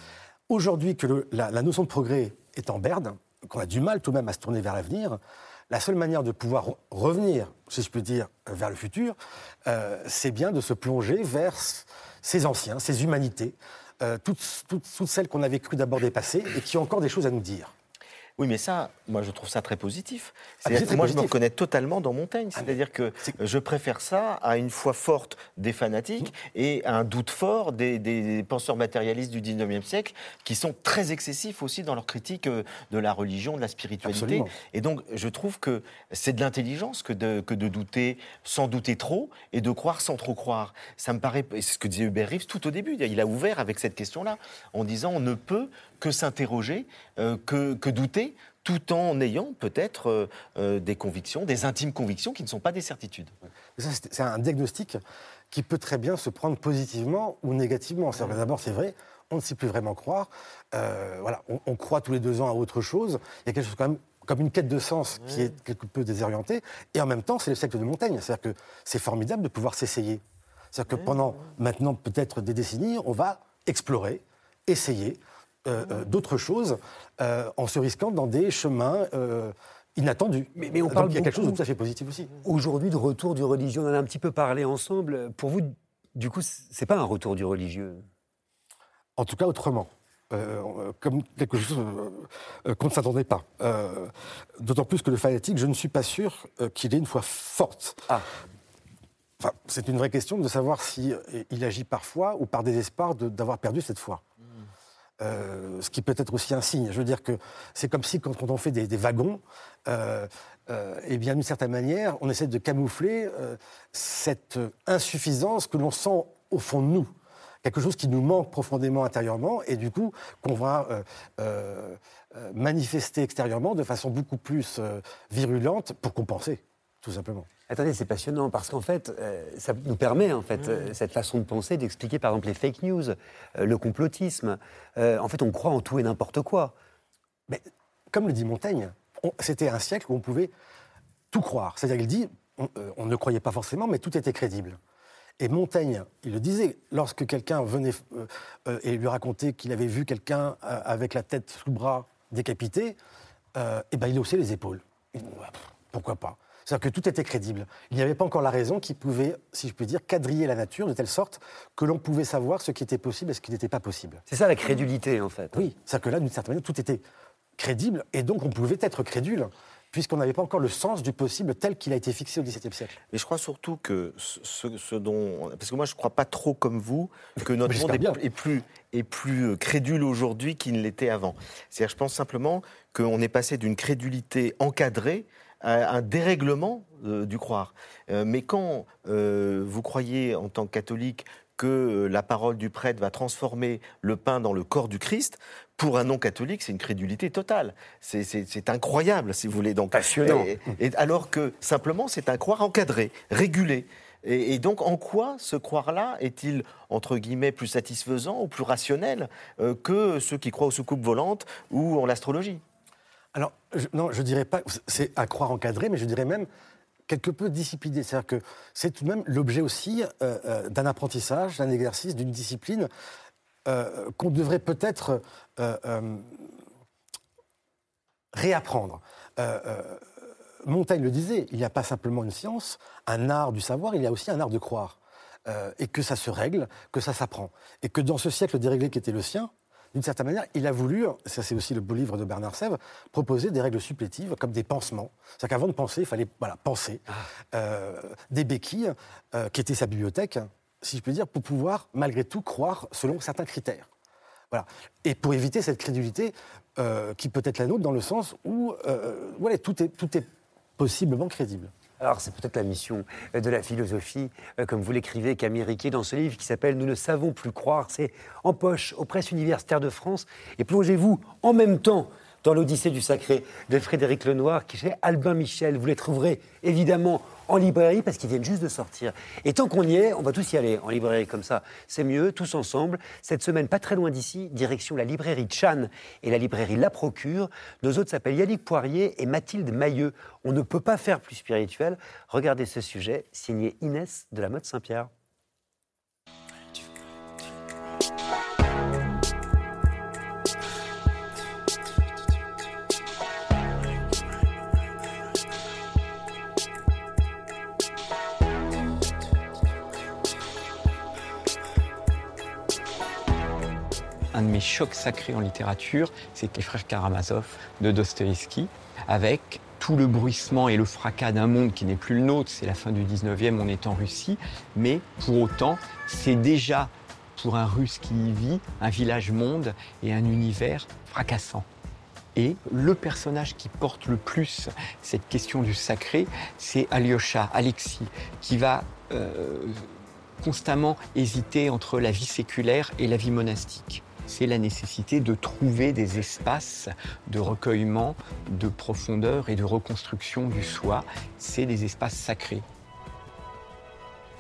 Aujourd'hui, que la, notion de progrès est en berne, qu'on a du mal tout de même à se tourner vers l'avenir, la seule manière de pouvoir revenir, si je peux dire, vers le futur, c'est bien de se plonger vers ces anciens, ces humanités, euh, toutes, toutes, celles qu'on avait cru d'abord dépasser et qui ont encore des choses à nous dire. Oui, mais ça, moi, je trouve ça très positif. Ah, moi, je me reconnais totalement dans Montaigne. Ah, C'est-à-dire que je préfère ça à une foi forte des fanatiques et à un doute fort des, penseurs matérialistes du 19e siècle qui sont très excessifs aussi dans leur critique euh, de la religion, de la spiritualité. Et donc, je trouve que c'est de l'intelligence que de, que de douter sans douter trop et de croire sans trop croire. Ça me paraît, c'est ce que disait Hubert Reeves tout au début. Il a ouvert avec cette question-là en disant on ne peut que s'interroger, euh, que, douter, tout en ayant peut-être euh, euh, des convictions, des intimes convictions qui ne sont pas des certitudes. C'est un diagnostic qui peut très bien se prendre positivement ou négativement. D'abord, c'est vrai, on ne sait plus vraiment croire. voilà, on, croit tous les deux ans à autre chose. Il y a quelque chose quand même comme une quête de sens qui est quelque peu désorientée. Et en même temps, c'est le siècle de Montaigne. C'est-à-dire que c'est formidable de pouvoir s'essayer. C'est-à-dire que pendant maintenant peut-être des décennies, on va explorer, essayer, euh, euh, d'autres choses euh, en se risquant dans des chemins inattendus. Mais, on parle il y a quelque chose de tout à fait positif aussi. Aujourd'hui, de retour du religieux, on en a un petit peu parlé ensemble. Pour vous, du coup, c'est pas un retour du religieux? En tout cas, autrement. comme quelque chose qu'on ne s'attendait pas. D'autant plus que le fanatique, je ne suis pas sûr qu'il ait une foi forte. Ah. Enfin, c'est une vraie question de savoir s'il il agit par foi ou par désespoir d'avoir perdu cette foi. Euh, ce qui peut être aussi un signe. Je veux dire que c'est comme si quand, on fait des, wagons, euh, euh, eh bien d'une certaine manière, on essaie de camoufler cette insuffisance que l'on sent au fond de nous, quelque chose qui nous manque profondément intérieurement et du coup qu'on va manifester extérieurement de façon beaucoup plus virulente pour compenser. tout simplement. Attendez, c'est passionnant parce qu'en fait, euh, ça nous permet, en fait, euh, cette façon de penser, d'expliquer par exemple les fake news, euh, le complotisme. en fait, on croit en tout et n'importe quoi. Mais comme le dit Montaigne, c'était un siècle où on pouvait tout croire. C'est-à-dire qu'il dit, on, ne croyait pas forcément, mais tout était crédible. Et Montaigne, il le disait, lorsque quelqu'un venait et lui racontait qu'il avait vu quelqu'un avec la tête sous le bras décapité, eh ben, il haussait les épaules. pourquoi pas? C'est-à-dire que tout était crédible. Il n'y avait pas encore la raison qui pouvait, si je puis dire, quadriller la nature de telle sorte que l'on pouvait savoir ce qui était possible et ce qui n'était pas possible. C'est ça la crédulité, en fait. Oui, c'est-à-dire que là, d'une certaine manière, tout était crédible et donc on pouvait être crédule puisqu'on n'avait pas encore le sens du possible tel qu'il a été fixé au XVIIe siècle. Mais je crois surtout que ce, dont... Parce que moi, je ne crois pas trop comme vous que notre monde est, plus, est plus crédule aujourd'hui qu'il ne l'était avant. C'est-à-dire, je pense simplement qu'on est passé d'une crédulité encadrée un dérèglement euh, du croire. Euh, mais quand euh, vous croyez en tant que catholique que la parole du prêtre va transformer le pain dans le corps du Christ, pour un non-catholique, c'est une crédulité totale. C'est incroyable, si vous voulez. Donc, Passionnant. Et, alors que simplement, c'est un croire encadré, régulé. Et, et, donc, en quoi ce croire-là est-il, entre guillemets, plus satisfaisant ou plus rationnel que ceux qui croient aux soucoupes volantes ou en l'astrologie? Alors, non, je dirais pas, c'est à croire encadré, mais je dirais même quelque peu discipliné. C'est-à-dire que c'est tout de même l'objet aussi euh, euh, d'un apprentissage, d'un exercice, d'une discipline euh, qu'on devrait peut-être réapprendre. Montaigne le disait, il n'y a pas simplement une science, un art du savoir, il y a aussi un art de croire. et que ça se règle, que ça s'apprend. Et que dans ce siècle déréglé qui était le sien, d'une certaine manière, il a voulu, ça c'est aussi le beau livre de Bernard Sèvres, proposer des règles supplétives comme des pansements. C'est-à-dire qu'avant de penser, il fallait voilà, penser. Ah. Euh, des béquilles, euh, qui étaient sa bibliothèque, si je peux dire, pour pouvoir malgré tout croire selon certains critères. Voilà. Et pour éviter cette crédulité euh, qui peut être la nôtre dans le sens où voilà, tout, est, tout est possiblement crédible. Alors, c'est peut-être la mission euh, de la philosophie, euh, comme vous l'écrivez, Camille Riquet, dans ce livre qui s'appelle Nous ne savons plus croire. C'est en poche aux presses universitaires de France. Et plongez-vous en même temps dans l'Odyssée du Sacré de Frédéric Lenoir, qui est chez Albin Michel. Vous les trouverez évidemment en librairie parce qu'ils viennent juste de sortir. Et tant qu'on y est, on va tous y aller en librairie comme ça. C'est mieux, tous ensemble. Cette semaine, pas très loin d'ici, direction la librairie Chan et la librairie La Procure. Nos autres s'appellent Yannick Poirier et Mathilde Mailleux. On ne peut pas faire plus spirituel. Regardez ce sujet, signé Inès de la mode Saint-Pierre. Un de mes chocs sacrés en littérature, c'est les frères Karamazov de Dostoïevski, avec tout le bruissement et le fracas d'un monde qui n'est plus le nôtre, c'est la fin du 19e, on est en Russie, mais pour autant, c'est déjà, pour un russe qui y vit, un village-monde et un univers fracassant. Et le personnage qui porte le plus cette question du sacré, c'est Alyosha, Alexis, qui va euh, constamment hésiter entre la vie séculaire et la vie monastique c'est la nécessité de trouver des espaces de recueillement, de profondeur et de reconstruction du soi. C'est des espaces sacrés.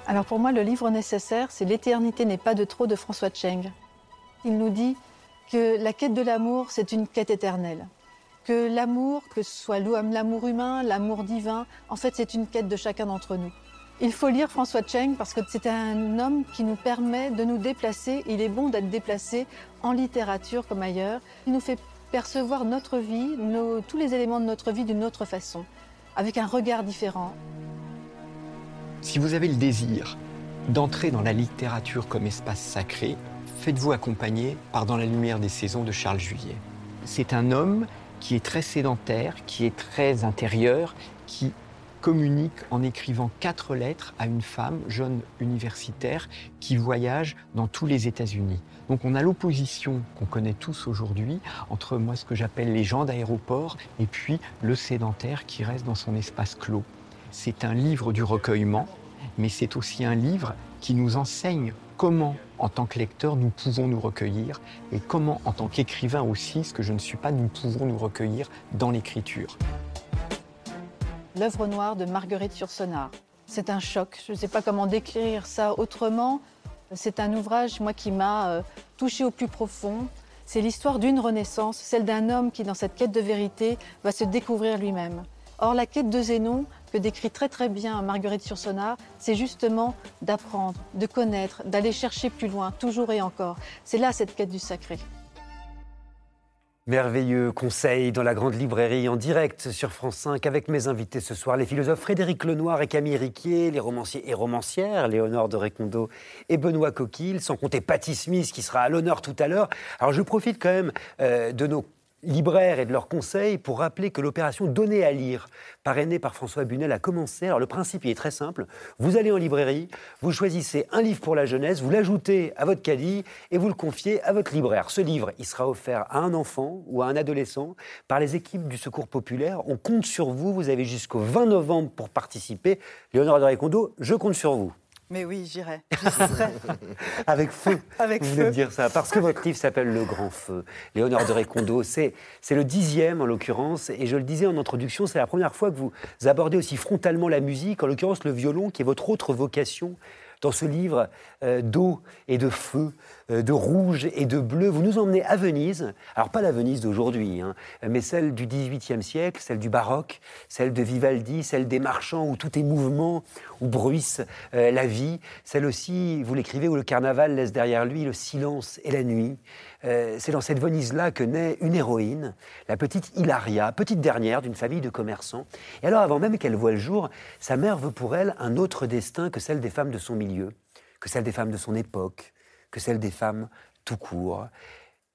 Alors pour moi, le livre nécessaire, c'est L'éternité n'est pas de trop de François Cheng. Il nous dit que la quête de l'amour, c'est une quête éternelle. Que l'amour, que ce soit l'amour humain, l'amour divin, en fait, c'est une quête de chacun d'entre nous. Il faut lire François Cheng parce que c'est un homme qui nous permet de nous déplacer. Il est bon d'être déplacé en littérature comme ailleurs. Il nous fait percevoir notre vie, tous les éléments de notre vie d'une autre façon, avec un regard différent. Si vous avez le désir d'entrer dans la littérature comme espace sacré, faites-vous accompagner par Dans la lumière des saisons de Charles Juillet. C'est un homme qui est très sédentaire, qui est très intérieur, qui communique en écrivant quatre lettres à une femme, jeune universitaire, qui voyage dans tous les États-Unis. Donc on a l'opposition qu'on connaît tous aujourd'hui entre moi ce que j'appelle les gens d'aéroport et puis le sédentaire qui reste dans son espace clos. C'est un livre du recueillement, mais c'est aussi un livre qui nous enseigne comment, en tant que lecteur, nous pouvons nous recueillir et comment, en tant qu'écrivain aussi, ce que je ne suis pas, nous pouvons nous recueillir dans l'écriture. L'œuvre noire de Marguerite Yourcenar. C'est un choc, je ne sais pas comment décrire ça autrement. C'est un ouvrage, moi, qui m'a euh, touché au plus profond. C'est l'histoire d'une renaissance, celle d'un homme qui, dans cette quête de vérité, va se découvrir lui-même. Or, la quête de Zénon, que décrit très très bien Marguerite Yourcenar, c'est justement d'apprendre, de connaître, d'aller chercher plus loin, toujours et encore. C'est là cette quête du sacré. Merveilleux conseil dans la grande librairie en direct sur France 5 avec mes invités ce soir, les philosophes Frédéric Lenoir et Camille Riquier, les romanciers et romancières Léonore de Récondo et Benoît Coquille, sans compter Patty Smith qui sera à l'honneur tout à l'heure. Alors je profite quand même euh, de nos libraires et de leurs conseils pour rappeler que l'opération Donner à lire, parrainée par François Bunel, a commencé. Alors le principe est très simple. Vous allez en librairie, vous choisissez un livre pour la jeunesse, vous l'ajoutez à votre caddie et vous le confiez à votre libraire. Ce livre, il sera offert à un enfant ou à un adolescent par les équipes du Secours populaire. On compte sur vous. Vous avez jusqu'au 20 novembre pour participer. Léonore de Récondo, je compte sur vous. Mais oui, j'irai. Avec feu. Avec vous feu. de dire ça. Parce que votre livre s'appelle Le Grand Feu. Léonore de Récondo, c'est le dixième en l'occurrence. Et je le disais en introduction, c'est la première fois que vous abordez aussi frontalement la musique, en l'occurrence le violon, qui est votre autre vocation dans ce livre euh, d'eau et de feu, de rouge et de bleu. Vous nous emmenez à Venise, alors pas la Venise d'aujourd'hui, hein, mais celle du XVIIIe siècle, celle du baroque, celle de Vivaldi, celle des marchands où tout est mouvement, où bruisse euh, la vie, celle aussi, vous l'écrivez, où le carnaval laisse derrière lui le silence et la nuit. Euh, c'est dans cette Venise-là que naît une héroïne, la petite Hilaria, petite dernière d'une famille de commerçants. Et alors, avant même qu'elle voie le jour, sa mère veut pour elle un autre destin que celle des femmes de son milieu, que celle des femmes de son époque, que celle des femmes tout court.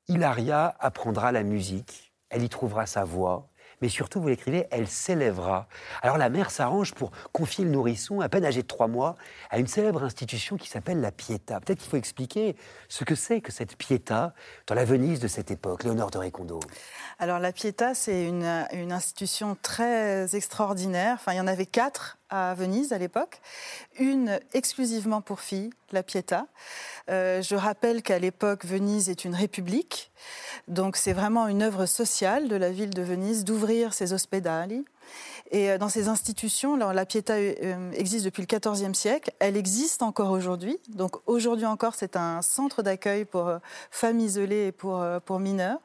Hilaria apprendra la musique, elle y trouvera sa voix, mais surtout, vous l'écrivez, elle s'élèvera. Alors la mère s'arrange pour confier le nourrisson, à peine âgé de trois mois, à une célèbre institution qui s'appelle la Pietà. Peut-être qu'il faut expliquer ce que c'est que cette Pietà dans la Venise de cette époque, Léonore de Récondo. Alors la Pietà, c'est une, une, institution très extraordinaire. Enfin, il y en avait quatre à Venise à l'époque. Une exclusivement pour filles, la Pietà. Euh, je rappelle qu'à l'époque, Venise est une république. Donc c'est vraiment une œuvre sociale de la ville de Venise d'ouvrir ses ospedali. Et euh, dans ces institutions, alors, la Pietà euh, existe depuis le XIVe siècle, elle existe encore aujourd'hui. Donc aujourd'hui encore, c'est un centre d'accueil pour euh, femmes isolées et pour, pour mineurs.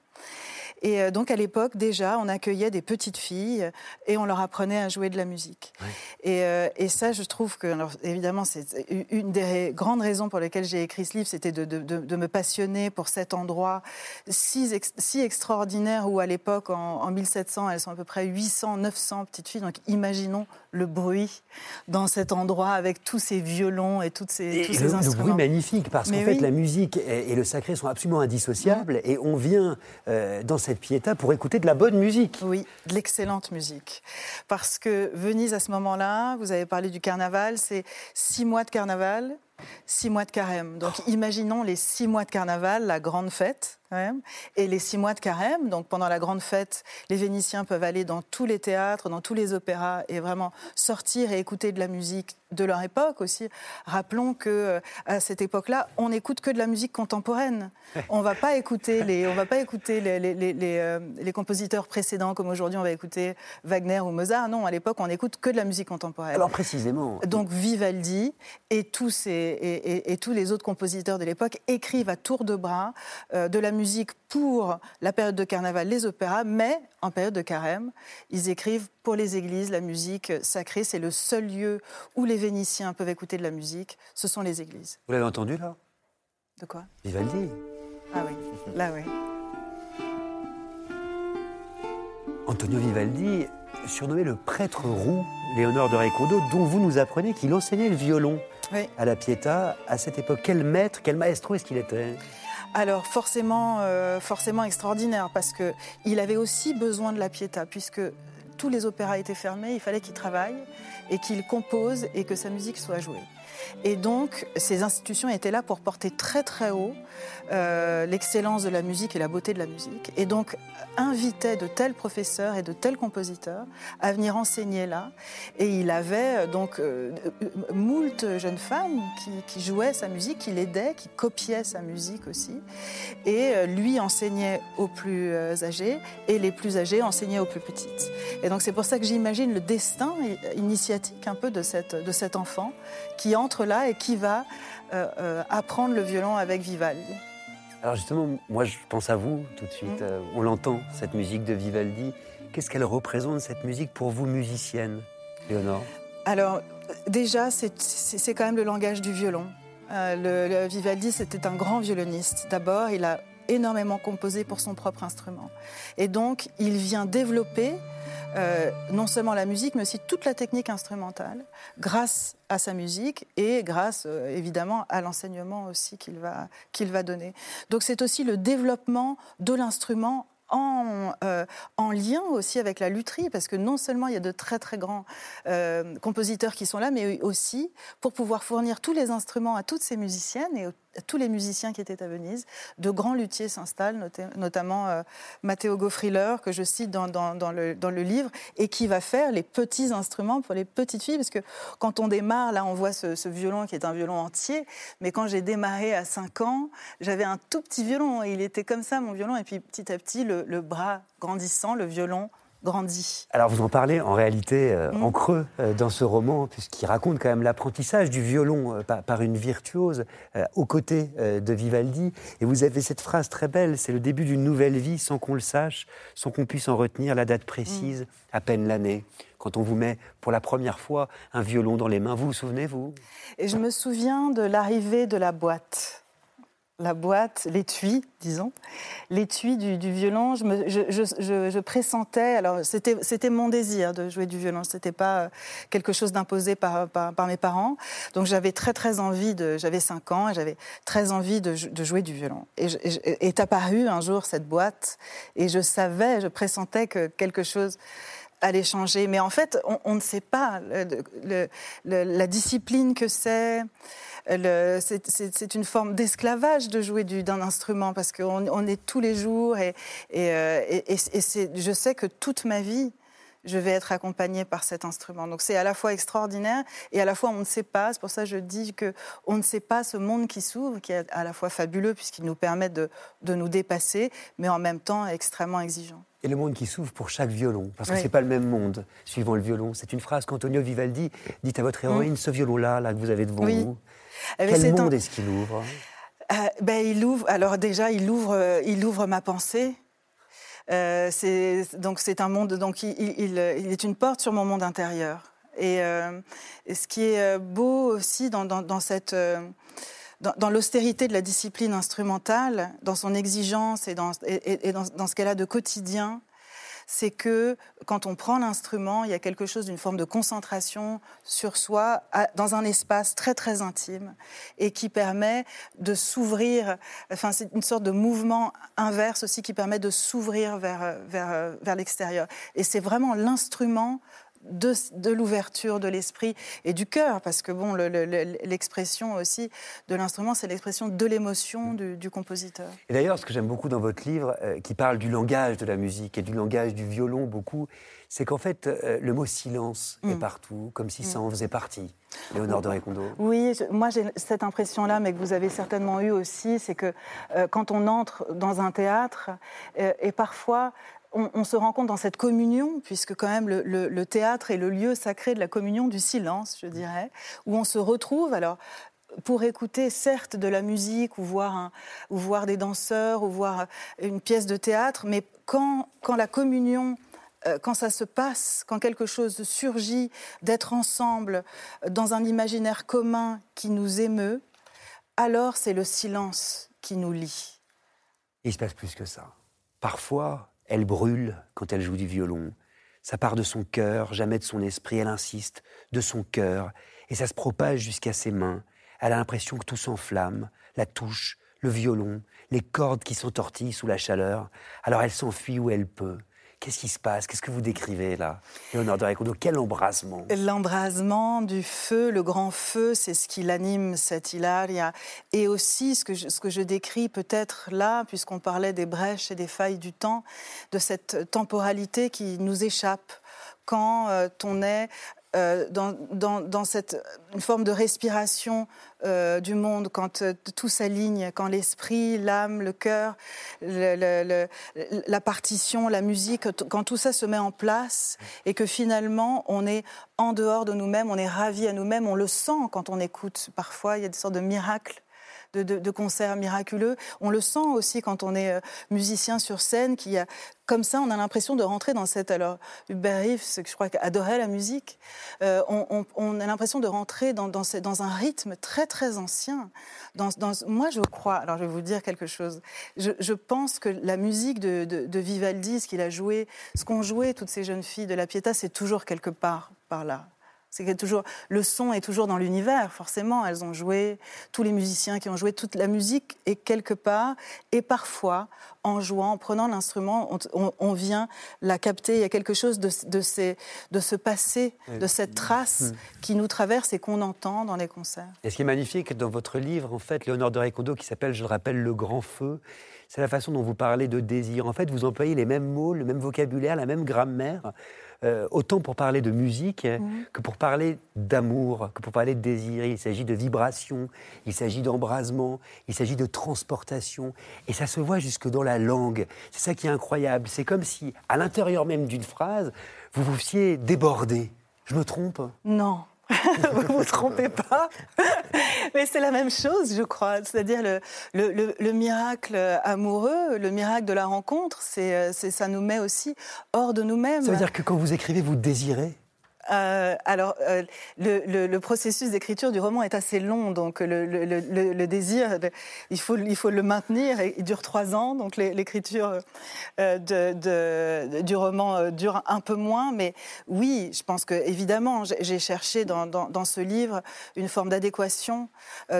Et euh, donc à l'époque déjà, on accueillait des petites filles et on leur apprenait à jouer de la musique. Oui. Et, euh, et, ça, je trouve que, alors, évidemment, c'est une des grandes raisons pour lesquelles j'ai écrit ce livre, c'était de, de, de, de, me passionner pour cet endroit si, ex, si extraordinaire où à l'époque, en, en 1700, elles sont à peu près 800, 900 petites filles. Donc imaginons le bruit dans cet endroit avec tous ces violons et toutes ces, et tous le, ces instruments. Le bruit magnifique parce qu'en fait la musique et, et, le sacré sont absolument indissociables mmh. et on vient euh, dans cette piéta pour écouter de la bonne musique. Oui, de l'excellente musique. Parce que Venise à ce moment-là, vous avez parlé du carnaval, c'est six mois de carnaval, six mois de carême. Donc oh. imaginons les six mois de carnaval, la grande fête. Et les six mois de carême, donc pendant la grande fête, les Vénitiens peuvent aller dans tous les théâtres, dans tous les opéras et vraiment sortir et écouter de la musique de leur époque aussi. Rappelons que euh, à cette époque-là, on n'écoute que de la musique contemporaine. On va pas écouter les, on va pas écouter les, les, les, les, euh, les compositeurs précédents comme aujourd'hui on va écouter Wagner ou Mozart. Non, à l'époque on n'écoute que de la musique contemporaine. Alors précisément. Donc Vivaldi et tous, ces, et, tous les autres compositeurs de l'époque écrivent à tour de bras euh, de la musique pour la période de carnaval, les opéras, mais en période de carême, ils écrivent pour les églises la musique sacrée. C'est le seul lieu où les Vénitiens peuvent écouter de la musique, ce sont les églises. Vous l'avez entendu là? De quoi? Vivaldi. Ah oui, là oui. Antonio Vivaldi, surnommé le prêtre roux, Léonore de Récondo, dont vous nous apprenez qu'il enseignait le violon oui. à la Pietà à cette époque. Quel maître, quel maestro est-ce qu'il était? Alors forcément, euh, forcément extraordinaire parce que il avait aussi besoin de la Pietà puisque tous les opéras étaient fermés, il fallait qu'il travaille et qu'il compose et que sa musique soit jouée. Et donc, ces institutions étaient là pour porter très très haut euh, l'excellence de la musique et la beauté de la musique. Et donc, invitait de tels professeurs et de tels compositeurs à venir enseigner là. Et il avait euh, donc euh, moult jeunes femmes qui, jouaient sa musique, qui l'aidaient, qui copiaient sa musique aussi. Et lui enseignait aux plus âgés et les plus âgés enseignaient aux plus petites. Et donc, c'est pour ça que j'imagine le destin initiatique un peu de, cette, de cet enfant qui entre là et qui va apprendre le violon avec Vivaldi. Alors justement, moi je pense à vous tout de suite. Mm. Euh, on l'entend, cette musique de Vivaldi. Qu'est-ce qu'elle représente, cette musique, pour vous, musicienne, Léonore? Alors, déjà, c'est quand même le langage du violon. Euh, le, Vivaldi, c'était un grand violoniste. D'abord, il a énormément composé pour son propre instrument. Et donc, il vient développer euh, non seulement la musique, mais aussi toute la technique instrumentale, grâce à sa musique et grâce euh, évidemment à l'enseignement aussi qu'il va, qu'il va donner. Donc c'est aussi le développement de l'instrument en, euh, en, lien aussi avec la lutherie, parce que non seulement il y a de très très grands compositeurs qui sont là, mais aussi pour pouvoir fournir tous les instruments à toutes ces musiciennes et tous les musiciens qui étaient à Venise. De grands luthiers s'installent, notamment euh, Matteo Goffriller, que je cite dans, le, livre, et qui va faire les petits instruments pour les petites filles. Parce que quand on démarre, là, on voit ce, violon qui est un violon entier. Mais quand j'ai démarré à 5 ans, j'avais un tout petit violon. Et il était comme ça, mon violon. Et puis petit à petit, le bras grandissant, le violon grandit. Alors vous en parlez en réalité euh, mm. en creux euh, dans ce roman, puisqu'il raconte quand même l'apprentissage du violon euh, par, une virtuose aux côtés de Vivaldi. Et vous avez cette phrase très belle, c'est le début d'une nouvelle vie sans qu'on le sache, sans qu'on puisse en retenir la date précise, mm. à peine l'année. Quand on vous met pour la première fois un violon dans les mains, vous vous souvenez, vous? Et je me souviens de l'arrivée de la boîte la boîte, l'étui, disons, l'étui du, violon. Je, pressentais, alors c'était mon désir de jouer du violon, c'était pas euh, quelque chose d'imposé par, mes parents. Donc j'avais très très envie de, j'avais 5 ans et j'avais très envie de, jouer du violon. Et, est apparue un jour cette boîte et je savais, je pressentais que quelque chose allait changer. Mais en fait, on, ne sait pas la discipline que c'est c'est une forme d'esclavage de jouer d'un instrument parce qu'on on est tous les jours et, euh, je sais que toute ma vie, je vais être accompagnée par cet instrument. Donc c'est à la fois extraordinaire et à la fois on ne sait pas. C'est pour ça que je dis que on ne sait pas ce monde qui s'ouvre, qui est à la fois fabuleux puisqu'il nous permet de, nous dépasser, mais en même temps extrêmement exigeant. Et le monde qui s'ouvre pour chaque violon, parce que ce c'est pas le même monde suivant le violon. C'est une phrase qu'Antonio Vivaldi dit à votre héroïne, mm. ce violon-là, là que vous avez devant vous. Eh Quel monde est-ce qu'il ouvre? Euh, ben, il ouvre. Alors déjà, il ouvre, euh, il ouvre ma pensée. Euh, donc c'est un monde. Donc il, il, est une porte sur mon monde intérieur. Et, ce qui est beau aussi dans, dans, cette dans, l'austérité de la discipline instrumentale, dans son exigence et dans, ce qu'elle a de quotidien, c'est que quand on prend l'instrument, il y a quelque chose d'une forme de concentration sur soi dans un espace très très intime et qui permet de s'ouvrir. Enfin, c'est une sorte de mouvement inverse aussi qui permet de s'ouvrir vers, vers, vers l'extérieur. Et c'est vraiment l'instrument de, l'ouverture de l'esprit et du cœur, parce que bon, l'expression aussi de l'instrument, c'est l'expression de l'émotion du, compositeur. Et d'ailleurs, ce que j'aime beaucoup dans votre livre, euh, qui parle du langage de la musique et du langage du violon beaucoup, c'est qu'en fait, euh, le mot silence est mm. partout, comme si ça mm. en faisait partie. Léonore de Récondo. Oui, moi j'ai cette impression-là, mais que vous avez certainement eu aussi, c'est que euh, quand on entre dans un théâtre, et parfois on, se rend compte dans cette communion, puisque quand même le, théâtre est le lieu sacré de la communion du silence, je dirais, où on se retrouve. Alors, pour écouter certes de la musique ou voir, ou voir des danseurs ou voir une pièce de théâtre, mais quand, quand la communion euh, quand ça se passe, quand quelque chose surgit, d'être ensemble dans un imaginaire commun qui nous émeut, alors c'est le silence qui nous lie. Il se passe plus que ça. Parfois, elle brûle quand elle joue du violon. Ça part de son cœur, jamais de son esprit, elle insiste, de son cœur, et ça se propage jusqu'à ses mains. Elle a l'impression que tout s'enflamme, la touche, le violon, les cordes qui s'entortillent sous la chaleur. Alors elle s'enfuit où elle peut. Qu'est-ce qui se passe? Qu'est-ce que vous décrivez là? Léonore de Recondo, quel embrasement? L'embrasement du feu, le grand feu, c'est ce qui l'anime, cette Hilaria. Et aussi ce que je, ce que je décris peut-être là, puisqu'on parlait des brèches et des failles du temps, de cette temporalité qui nous échappe. Quand euh, on est euh, dans, cette forme de respiration euh, du monde, quand euh, tout s'aligne, quand l'esprit, l'âme, le cœur, la partition, la musique, quand tout ça se met en place et que finalement on est en dehors de nous-mêmes, on est ravi à nous-mêmes, on le sent quand on écoute. Parfois, il y a des sortes de miracles de, concerts miraculeux. On le sent aussi quand on est euh, musicien sur scène, qui a, comme ça, on a l'impression de rentrer dans cette. Alors, Hubert que je crois adorait la musique, euh, on, a l'impression de rentrer dans, dans, un rythme très, très ancien. Dans, moi, je crois, alors je vais vous dire quelque chose, je, pense que la musique de, de Vivaldi, ce qu'il a joué, ce qu'ont joué toutes ces jeunes filles de la Pietà, c'est toujours quelque part par là. C'est que toujours, le son est toujours dans l'univers, forcément. Elles ont joué, tous les musiciens qui ont joué, toute la musique est quelque part. Et parfois, en jouant, en prenant l'instrument, on, vient la capter. Il y a quelque chose de, de, ces, de ce passé, de cette trace hmm. qui nous traverse et qu'on entend dans les concerts. Et ce qui est magnifique dans votre livre, en fait, Léonore de Recondo, qui s'appelle, je le rappelle, Le Grand Feu, c'est la façon dont vous parlez de désir. En fait, vous employez les mêmes mots, le même vocabulaire, la même grammaire. Euh, autant pour parler de musique mhm. que pour parler d'amour, que pour parler de désir. Il s'agit de vibration, il s'agit d'embrasement, il s'agit de transportation. Et ça se voit jusque dans la langue. C'est ça qui est incroyable. C'est comme si, à l'intérieur même d'une phrase, vous vous fiez déborder. Je me trompe? Non. vous ne vous trompez pas. Mais c'est la même chose, je crois. C'est-à-dire le, le, le, miracle amoureux, le miracle de la rencontre, c'est, ça nous met aussi hors de nous-mêmes. Ça veut dire que quand vous écrivez, vous désirez euh, alors, euh, le, processus d'écriture du roman est assez long, donc le, désir, il, faut, le maintenir. Il dure trois ans, donc l'écriture euh, du roman dure un peu moins. Mais oui, je pense que évidemment, j'ai cherché dans, dans, ce livre une forme d'adéquation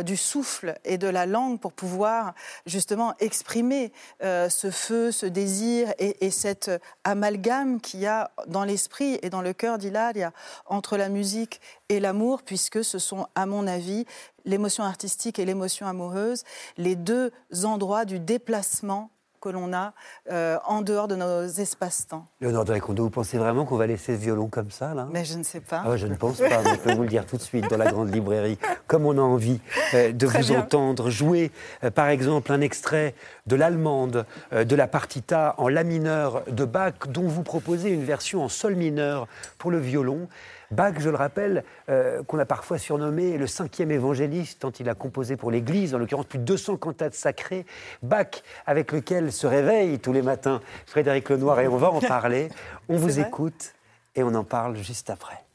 du souffle et de la langue pour pouvoir justement exprimer ce feu, ce désir et, et cet amalgame qu'il y a dans l'esprit et dans le cœur d'Hilaria entre la musique et l'amour, puisque ce sont, à mon avis, l'émotion artistique et l'émotion amoureuse, les deux endroits du déplacement que l'on a euh, en dehors de nos espaces-temps. Léonore de Recondo, vous pensez vraiment qu'on va laisser ce violon comme ça, là? Mais je ne sais pas. Ah, je ne pense pas, mais je peux vous le dire tout de suite dans la grande librairie. Comme on a envie euh, de vous entendre jouer, euh, par exemple, un extrait de l'allemande de la partita en la mineur de Bach, dont vous proposez une version en sol mineur pour le violon. Bach, je le rappelle, euh, qu'on a parfois surnommé le cinquième évangéliste, tant il a composé pour l'Église, en l'occurrence plus de 200 cantates sacrées. Bach, avec lequel se réveille tous les matins Frédéric Lenoir, et on va en parler. On vous écoute et on en parle juste après.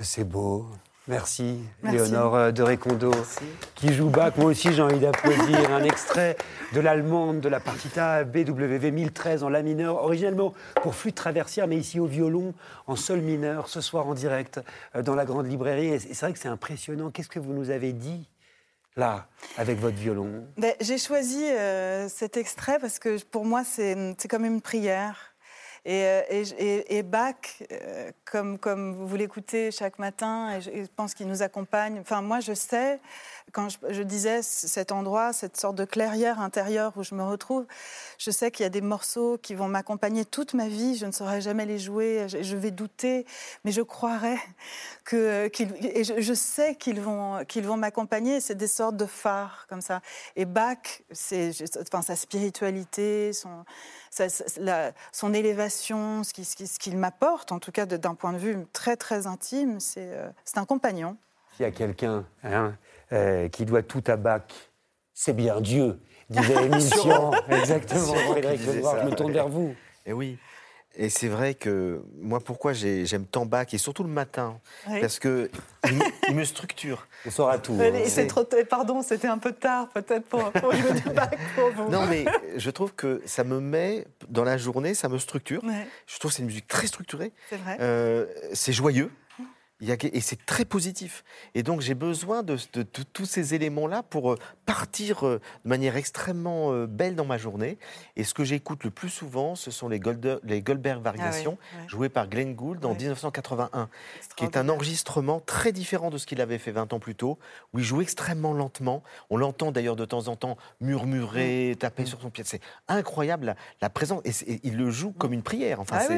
Que c'est beau. Merci, Léonore de Récondo, qui joue Bach. Moi aussi, j'ai envie d'applaudir un extrait de l'allemande de la partita BWV 1013 en La mineur, originellement pour flûte traversière, mais ici au violon, en sol mineur, ce soir en direct euh, dans la grande librairie. Et c'est vrai que c'est impressionnant. Qu'est-ce que vous nous avez dit là, avec votre violon? Ben, J'ai choisi euh, cet extrait parce que pour moi, c'est comme une prière. Euh, et, Bach, euh, comme, vous l'écoutez chaque matin, et je, pense qu'il nous accompagne. Enfin, moi, je sais, quand je, disais cet endroit, cette sorte de clairière intérieure où je me retrouve, je sais qu'il y a des morceaux qui vont m'accompagner toute ma vie. Je ne saurais jamais les jouer, je, vais douter, mais je croirais que, et je, sais qu'ils vont, qu'ils vont m'accompagner. C'est des sortes de phares comme ça. Et Bach, c'est, enfin, sa spiritualité, son son élévation, ce qu'il m'apporte, en tout cas d'un point de vue très très intime, c'est euh, un compagnon. S'il y a quelqu'un hein, euh, qui doit tout à Bach, c'est bien Dieu, disait Émission. Exactement, Frédéric je me tourne vers vous. Et eh oui. Et c'est vrai que moi, pourquoi j'aime tant Bach, et surtout le matin, parce que il, me structure. On saura tout. Hein. C'est trop. Pardon, c'était un peu tard, peut-être pour, jouer du Bach pour vous. Non, mais je trouve que ça me met dans la journée, ça me structure. Je trouve que c'est une musique très structurée. C'est vrai. Euh, c'est joyeux et c'est très positif. Et donc j'ai besoin de, tous ces éléments-là pour euh, partir euh, de manière extrêmement euh, belle dans ma journée. Et ce que j'écoute le plus souvent, ce sont les, Goldberg Variations, ah jouées par Glenn Gould en 1981, qui est un enregistrement très différent de ce qu'il avait fait 20 ans plus tôt, où il joue extrêmement lentement. On l'entend d'ailleurs de temps en temps murmurer, taper sur son pied. C'est incroyable la, présence. Et, il le joue comme une prière. Enfin, ah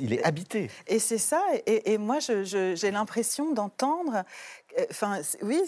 il est habité. Et c'est ça. Et, moi, j'ai l'impression l'impression d'entendre, euh, enfin, oui,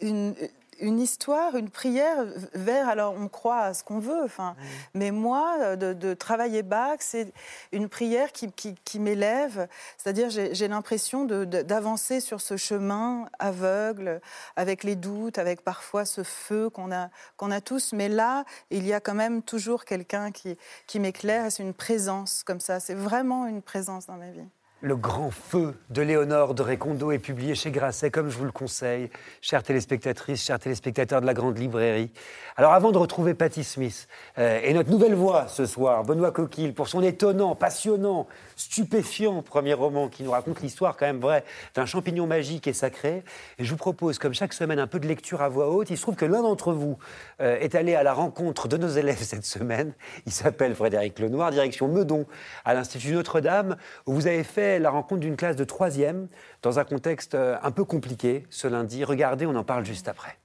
une, une histoire, une prière vers, alors on croit à ce qu'on veut, enfin, mais moi, de, travailler Bach, c'est une prière qui, qui, m'élève, c'est-à-dire j'ai l'impression d'avancer sur ce chemin aveugle, avec les doutes, avec parfois ce feu qu'on a, qu'on a tous, mais là, il y a quand même toujours quelqu'un qui, qui m'éclaire, c'est une présence comme ça, c'est vraiment une présence dans ma vie. Le grand feu de Léonore de Récondo est publié chez Grasset, comme je vous le conseille, chères téléspectatrices, chers téléspectateurs de la Grande Librairie. Alors avant de retrouver Patty Smith euh, et notre nouvelle voix ce soir, Benoît Coquille, pour son étonnant, passionnant, stupéfiant premier roman qui nous raconte l'histoire quand même vraie d'un champignon magique et sacré. Et je vous propose, comme chaque semaine, un peu de lecture à voix haute. Il se trouve que l'un d'entre vous euh, est allé à la rencontre de nos élèves cette semaine. Il s'appelle Frédéric Lenoir, direction Meudon, à l'Institut Notre-Dame, où vous avez fait la rencontre d'une classe de troisième dans un contexte euh, un peu compliqué ce lundi. Regardez, on en parle juste après.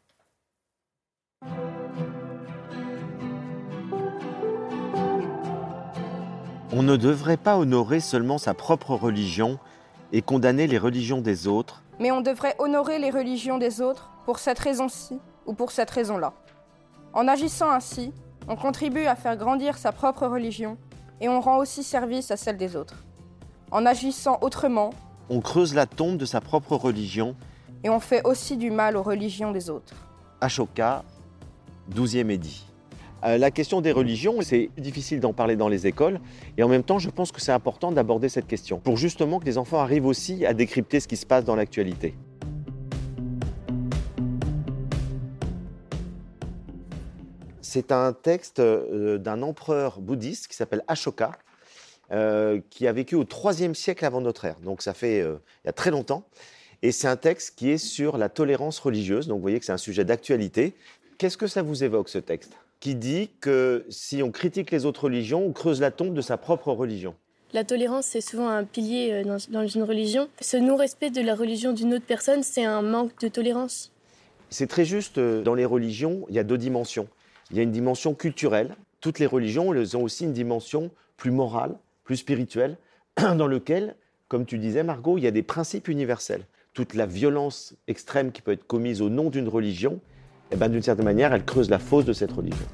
On ne devrait pas honorer seulement sa propre religion et condamner les religions des autres. Mais on devrait honorer les religions des autres pour cette raison-ci ou pour cette raison-là. En agissant ainsi, on contribue à faire grandir sa propre religion et on rend aussi service à celle des autres. En agissant autrement, on creuse la tombe de sa propre religion et on fait aussi du mal aux religions des autres. Ashoka, 12e édit. Euh, la question des religions, c'est difficile d'en parler dans les écoles, et en même temps, je pense que c'est important d'aborder cette question, pour justement que les enfants arrivent aussi à décrypter ce qui se passe dans l'actualité. C'est un texte euh, d'un empereur bouddhiste qui s'appelle Ashoka, euh, qui a vécu au IIIe siècle avant notre ère. Donc ça fait il y a très longtemps. Et c'est un texte qui est sur la tolérance religieuse. Donc vous voyez que c'est un sujet d'actualité. Qu'est-ce que ça vous évoque ce texte qui dit que si on critique les autres religions, on creuse la tombe de sa propre religion? La tolérance, c'est souvent un pilier euh, dans, une religion. Ce non-respect de la religion d'une autre personne, c'est un manque de tolérance? C'est très juste, euh, dans les religions, il y a deux dimensions. Il y a une dimension culturelle. Toutes les religions, elles ont aussi une dimension plus morale, plus spirituelle, dans lequel, comme tu disais Margot, il y a des principes universels. Toute la violence extrême qui peut être commise au nom d'une religion, eh ben, d'une certaine manière, elle creuse la fosse de cette religion.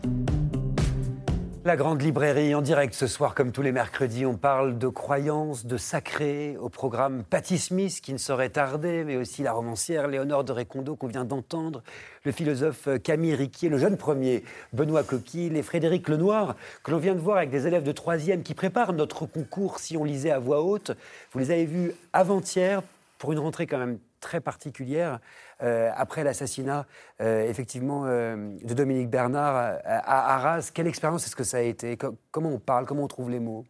La grande librairie en direct ce soir, comme tous les mercredis, on parle de croyances, de sacré, au programme Patty Smith qui ne saurait tarder, mais aussi la romancière Léonore de Récondo qu'on vient d'entendre, le philosophe Camille Riquier, le jeune premier Benoît Coquille et Frédéric Lenoir, que l'on vient de voir avec des élèves de troisième qui préparent notre concours si on lisait à voix haute. Vous les avez vus avant-hier pour une rentrée quand même très particulière, après l'assassinat, effectivement, de Dominique Bernard à Arras. Quelle expérience est-ce que ça a été? Comment on parle? Comment on trouve les mots?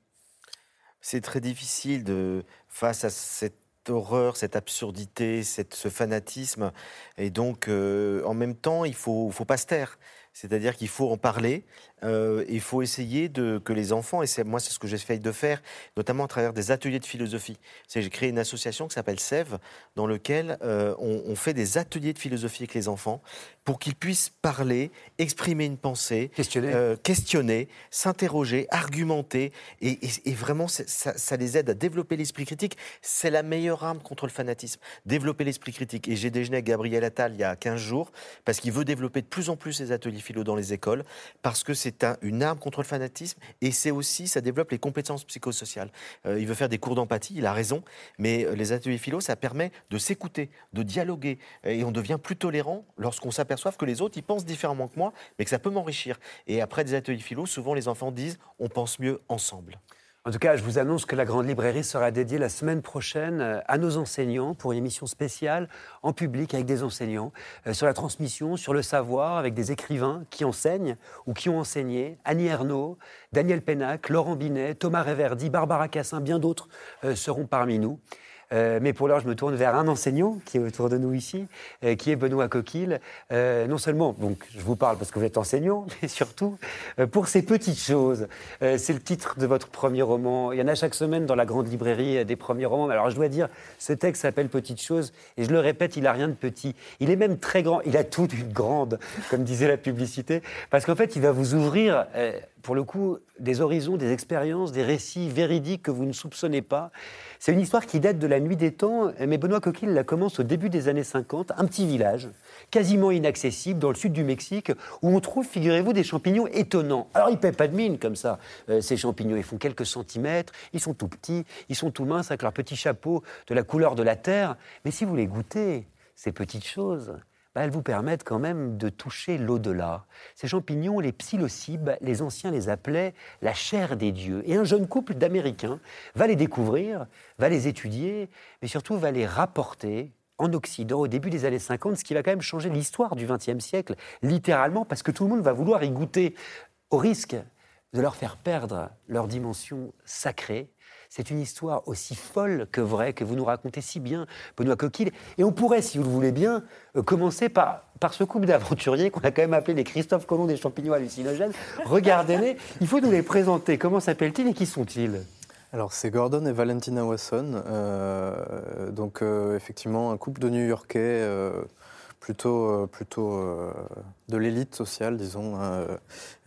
C'est très difficile de, face à cette horreur, cette absurdité, ce fanatisme. Et donc, en même temps, il ne faut, faut pas se taire. C'est-à-dire qu'il faut en parler, euh, il faut essayer de, que les enfants, et c'est, moi c'est ce que j'essaye de faire, notamment à travers des ateliers de philosophie. C'est, j'ai créé une association qui s'appelle SEV, dans lequel euh, on, fait des ateliers de philosophie avec les enfants pour qu'ils puissent parler, exprimer une pensée, questionner, euh, questionner s'interroger, argumenter, et, vraiment ça, ça, les aide à développer l'esprit critique. C'est la meilleure arme contre le fanatisme, développer l'esprit critique. Et j'ai déjeuné avec Gabriel Attal il y a 15 jours, parce qu'il veut développer de plus en plus ces ateliers philo dans les écoles, parce que c'est une arme contre le fanatisme et c'est aussi, ça développe les compétences psychosociales. Euh, il veut faire des cours d'empathie, il a raison, mais euh, les ateliers philo, ça permet de s'écouter, de dialoguer et on devient plus tolérant lorsqu'on s'aperçoit que les autres, ils pensent différemment que moi, mais que ça peut m'enrichir. Et après des ateliers philo, souvent les enfants disent on pense mieux ensemble. En tout cas, je vous annonce que la Grande Librairie sera dédiée la semaine prochaine euh, à nos enseignants pour une émission spéciale en public avec des enseignants euh, sur la transmission, sur le savoir, avec des écrivains qui enseignent ou qui ont enseigné. Annie Ernaux, Daniel Pénac, Laurent Binet, Thomas Reverdy, Barbara Cassin, bien d'autres euh, seront parmi nous. Euh, mais pour l'heure, je me tourne vers un enseignant qui est autour de nous ici, euh, qui est Benoît Coquille. Euh, non seulement, donc, je vous parle parce que vous êtes enseignant, mais surtout pour ces petites choses. c'est le titre de votre premier roman. Il y en a chaque semaine dans la grande librairie des premiers romans. Alors, je dois dire, ce texte s'appelle Petites choses, et je le répète, il n'a rien de petit. Il est même très grand. Il a tout d'une grande, comme disait la publicité, parce qu'en fait, il va vous ouvrir pour le coup, des horizons, des expériences, des récits véridiques que vous ne soupçonnez pas. C'est une histoire qui date de la nuit des temps, mais Benoît Coquille la commence au début des années 50, un petit village, quasiment inaccessible, dans le sud du Mexique, où on trouve, figurez-vous, des champignons étonnants. Alors, ils ne paient pas de mine comme ça, euh, ces champignons. Ils font quelques centimètres, ils sont tout petits, ils sont tout minces, avec leur petit chapeau de la couleur de la terre. Mais si vous les goûtez, ces petites choses, bah, elles vous permettent quand même de toucher l'au-delà. Ces champignons, les psilocybes, les anciens les appelaient la chair des dieux. Et un jeune couple d'Américains va les découvrir, va les étudier, mais surtout va les rapporter en Occident au début des années 50, ce qui va quand même changer l'histoire du XXe siècle, littéralement, parce que tout le monde va vouloir y goûter, au risque de leur faire perdre leur dimension sacrée c'est une histoire aussi folle que vraie que vous nous racontez si bien, Benoît Coquille. Et on pourrait, si vous le voulez bien, euh, commencer par, par ce couple d'aventuriers qu'on a quand même appelé les Christophe Colomb des champignons hallucinogènes. Regardez-les, il faut nous les présenter. Comment s'appellent-ils et qui sont-ils? Alors c'est Gordon et Valentina Wasson, euh, donc euh, effectivement un couple de New-Yorkais plutôt, euh, plutôt euh, de l'élite sociale, disons.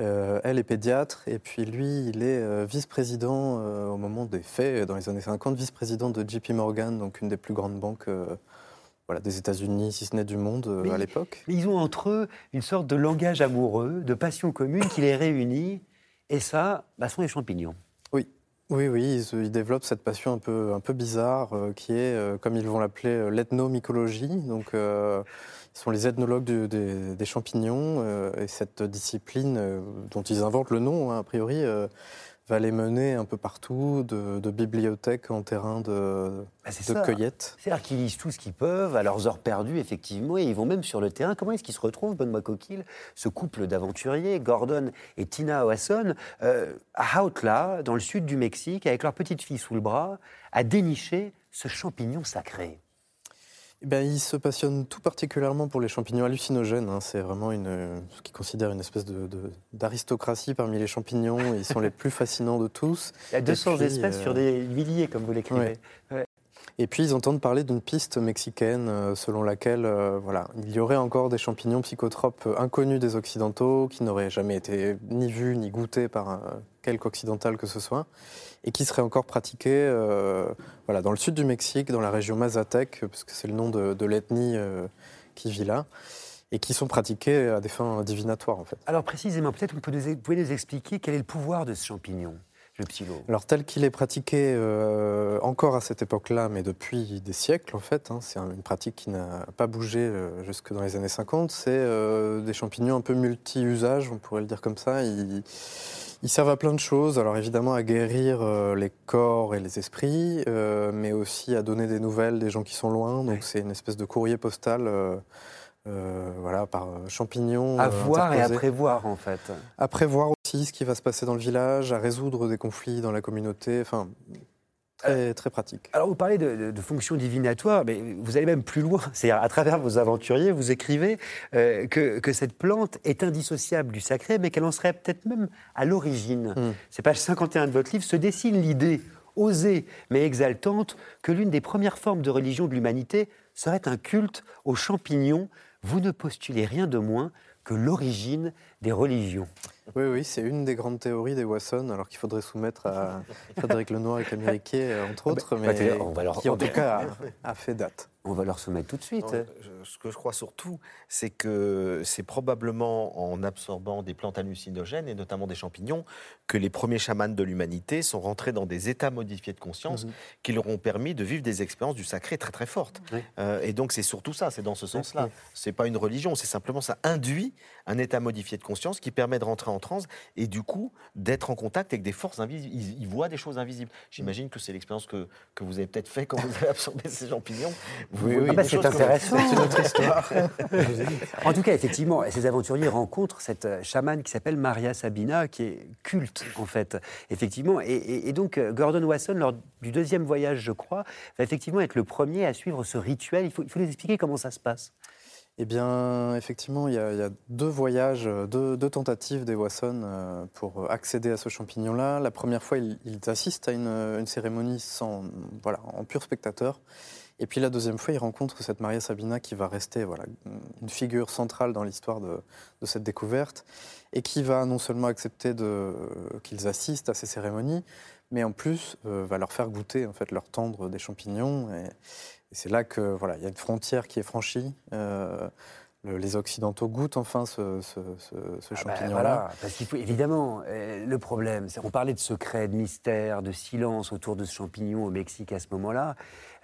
Euh, elle est pédiatre et puis lui, il est vice-président au moment des faits, dans les années 50, vice-président de JP Morgan, donc une des plus grandes banques voilà, des États-Unis, si ce n'est du monde à l'époque. Ils ont entre eux une sorte de langage amoureux, de passion commune qui les réunit. Et ça, bah, sont les champignons. Oui, oui, oui, ils, développent cette passion un peu, un peu bizarre qui est, comme ils vont l'appeler, l'ethnomycologie. Donc, sont les ethnologues des, champignons euh, et cette discipline euh, dont ils inventent le nom, hein, a priori, euh, va les mener un peu partout, de, bibliothèques en terrain de, bah, cueillette. C'est-à-dire qu'ils lisent tout ce qu'ils peuvent à leurs heures perdues, effectivement, et ils vont même sur le terrain. Comment est-ce qu'ils se retrouvent, Benoît Coquille, ce couple d'aventuriers, Gordon et Tina Oasson, à Hautla, dans le sud du Mexique, avec leur petite fille sous le bras, à dénicher ce champignon sacré? Eh ben, il se passionne tout particulièrement pour les champignons hallucinogènes. Hein. C'est vraiment une, ce qu'il considère une espèce d'aristocratie parmi les champignons. Ils sont les plus fascinants de tous. Il y a 200 espèces sur des milliers, comme vous l'écrivez. Et puis ils entendent parler d'une piste mexicaine euh, selon laquelle euh, voilà, il y aurait encore des champignons psychotropes inconnus des Occidentaux, qui n'auraient jamais été ni vus ni goûtés par un, quelque occidental que ce soit, et qui seraient encore pratiqués euh, voilà, dans le sud du Mexique, dans la région Mazatec, parce que c'est le nom de, l'ethnie qui vit là et qui sont pratiqués à des fins divinatoires en fait. Alors précisément, peut-être vous pouvez nous expliquer quel est le pouvoir de ce champignon? Le psylo Alors tel qu'il est pratiqué euh, encore à cette époque-là, mais depuis des siècles en fait, hein, c'est une pratique qui n'a pas bougé euh, jusque dans les années 50, c'est euh, des champignons un peu multi-usages, on pourrait le dire comme ça. Ils, ils servent à plein de choses, alors évidemment à guérir les corps et les esprits, mais aussi à donner des nouvelles des gens qui sont loin, donc c'est une espèce de courrier postal. voilà, par champignons. À voir et à prévoir, en fait. À prévoir ce qui va se passer dans le village, à résoudre des conflits dans la communauté. Enfin, Très, très, pratique. Alors, vous parlez de, de, fonctions divinatoires, mais vous allez même plus loin. C'est-à-dire, à travers vos aventuriers, vous écrivez euh, que, que, cette plante est indissociable du sacré, mais qu'elle en serait peut-être même à l'origine. Hmm. C'est page 51 de votre livre, se dessine l'idée, osée mais exaltante, que l'une des premières formes de religion de l'humanité serait un culte aux champignons. Vous ne postulez rien de moins que l'origine des religions. Oui, oui, c'est une des grandes théories des Wasson, alors qu'il faudrait soumettre à Frédéric Lenoir et Camille Riquet, euh, entre ah, autres, bah, mais on va leur... qui en tout cas a, fait date. On va leur soumettre tout de suite. ce que je crois surtout, c'est que c'est probablement en absorbant des plantes hallucinogènes, et notamment des champignons, que les premiers chamans de l'humanité sont rentrés dans des états modifiés de conscience mhm. qui leur ont permis de vivre des expériences du sacré très très fortes. Euh, et donc c'est surtout ça, c'est dans ce sens-là. C'est pas une religion, c'est simplement ça induit un état modifié de conscience qui permet de rentrer en transe et du coup d'être en contact avec des forces invisibles. Ils, voient des choses invisibles. J'imagine que c'est l'expérience que, que vous avez peut-être fait quand vous avez absorbé ces champignons. oui, oui, ah bah, c'est intéressant. C'est notre histoire. en tout cas, effectivement, ces aventuriers rencontrent cette euh, chamane qui s'appelle Maria Sabina, qui est culte en fait, effectivement. Et, donc euh, Gordon Wasson, lors du deuxième voyage, je crois, va effectivement être le premier à suivre ce rituel. Il faut, il faut nous expliquer comment ça se passe. Eh bien, effectivement, il y, a, deux voyages, deux, tentatives des Wasson euh, pour accéder à ce champignon-là. La première fois, ils, assistent à une, cérémonie sans, voilà, en pur spectateur. Et puis la deuxième fois, ils rencontrent cette Maria Sabina qui va rester voilà, une figure centrale dans l'histoire de, cette découverte et qui va non seulement accepter qu'ils assistent à ces cérémonies, mais en plus euh, va leur faire goûter, en fait, leur tendre des champignons. C'est là que voilà, il y a une frontière qui est franchie. Euh, les Occidentaux goûtent enfin ce, ce, ce, ah bah, champignon-là. parce qu'il faut évidemment euh, le problème, on parlait de secret, de mystère, de silence autour de ce champignon au Mexique à ce moment-là.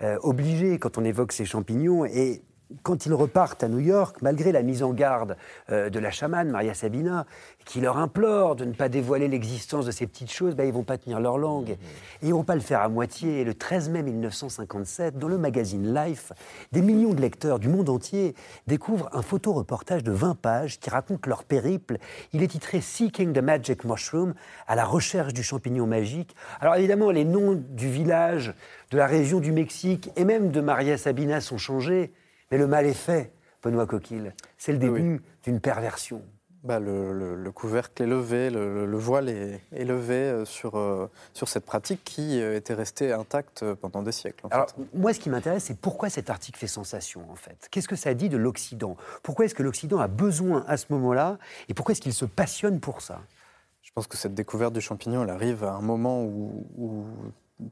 Euh, obligé quand on évoque ces champignons et quand ils repartent à New York, malgré la mise en garde euh, de la chamane, Maria Sabina, qui leur implore de ne pas dévoiler l'existence de ces petites choses, ben, ils ne vont pas tenir leur langue. Et ils ne vont pas le faire à moitié. Le 13 mai 1957, dans le magazine Life, des millions de lecteurs du monde entier découvrent un photoreportage de 20 pages qui raconte leur périple. Il est titré Seeking the Magic Mushroom, à la recherche du champignon magique. Alors évidemment, les noms du village, de la région du Mexique et même de Maria Sabina sont changés. Mais le mal est fait, Benoît Coquille. C'est le début d'une perversion. Bah, le, couvercle est levé, le, voile est, levé euh, sur, euh, sur cette pratique qui euh, était restée intacte pendant des siècles. Alors, moi, ce qui m'intéresse, c'est pourquoi cet article fait sensation, en fait. Qu'est-ce que ça dit de l'Occident? Pourquoi est-ce que l'Occident a besoin à ce moment-là? Et pourquoi est-ce qu'il se passionne pour ça? Je pense que cette découverte du champignon, elle arrive à un moment où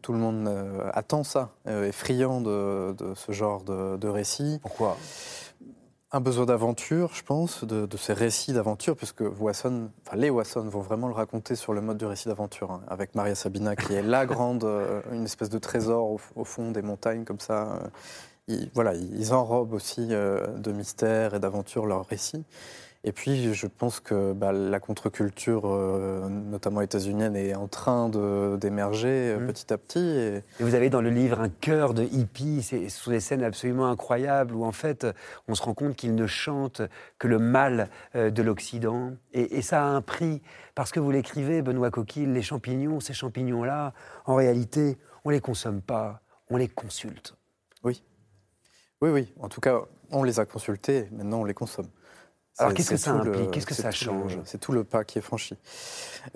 tout le monde euh, attend ça, euh, est friand de, ce genre de, récits. Pourquoi? Un besoin d'aventure, je pense, de, ces récits d'aventure, puisque Wasson, enfin, les Wasson vont vraiment le raconter sur le mode du récit d'aventure, hein, avec Maria Sabina, qui est la grande, euh, une espèce de trésor au, fond des montagnes, comme ça. Ils, voilà, ils enrobent aussi de mystère et d'aventure leurs récits. Et puis, je pense que bah, la contre-culture, euh, notamment états-unienne, est en train d'émerger euh, mmh. petit à petit. Et... vous avez dans le livre un cœur de hippie, c'est sous des scènes absolument incroyables où en fait, on se rend compte qu'ils ne chantent que le mal euh, de l'Occident. Et, et, ça a un prix, parce que vous l'écrivez, Benoît Coquille, les champignons, ces champignons-là, en réalité, on ne les consomme pas, on les consulte. Oui. Oui, oui. En tout cas, on les a consultés, maintenant on les consomme. Alors qu'est-ce que ça implique? Qu'est-ce que ça change? C'est tout le pas qui est franchi.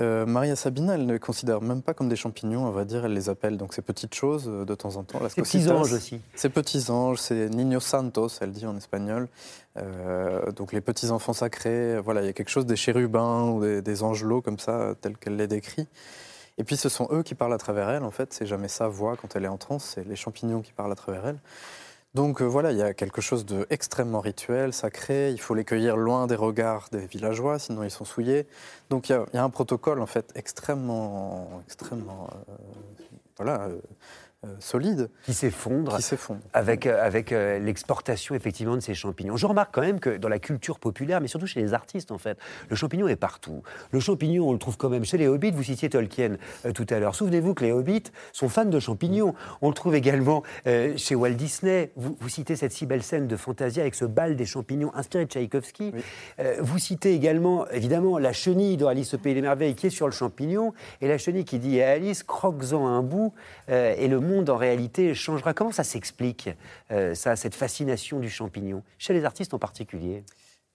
Euh, Maria Sabina, elle ne considère même pas comme des champignons, on va dire, elle les appelle donc ces petites choses euh, de temps en temps. Ces petits anges aussi. Ces petits anges, c'est Niños Santos, elle dit en espagnol. Euh, donc les petits enfants sacrés, voilà, il y a quelque chose des chérubins ou des, des angelots comme ça, tel qu'elle les décrit. Et puis ce sont eux qui parlent à travers elle, en fait, c'est jamais sa voix quand elle est en transe, c'est les champignons qui parlent à travers elle. Donc euh, voilà, il y a quelque chose d'extrêmement rituel, sacré. Il faut les cueillir loin des regards des villageois, sinon ils sont souillés. Donc il y a, un protocole en fait extrêmement, extrêmement, euh, voilà, euh, solide. Qui s'effondre. Avec, euh, avec euh, l'exportation, effectivement, de ces champignons. Je remarque quand même que dans la culture populaire, mais surtout chez les artistes, en fait, le champignon est partout. Le champignon, on le trouve quand même chez les hobbits. Vous citiez Tolkien tout à l'heure. Souvenez-vous que les hobbits sont fans de champignons. On le trouve également chez Walt Disney. Vous, citez cette si belle scène de Fantasia avec ce bal des champignons inspiré de Tchaïkovski. vous citez également, évidemment, la chenille de Alice au Pays des Merveilles qui est sur le champignon. Et la chenille qui dit à Alice, croque-en un bout. et le monde en réalité changera. Comment ça s'explique, euh, ça, cette fascination du champignon, chez les artistes en particulier?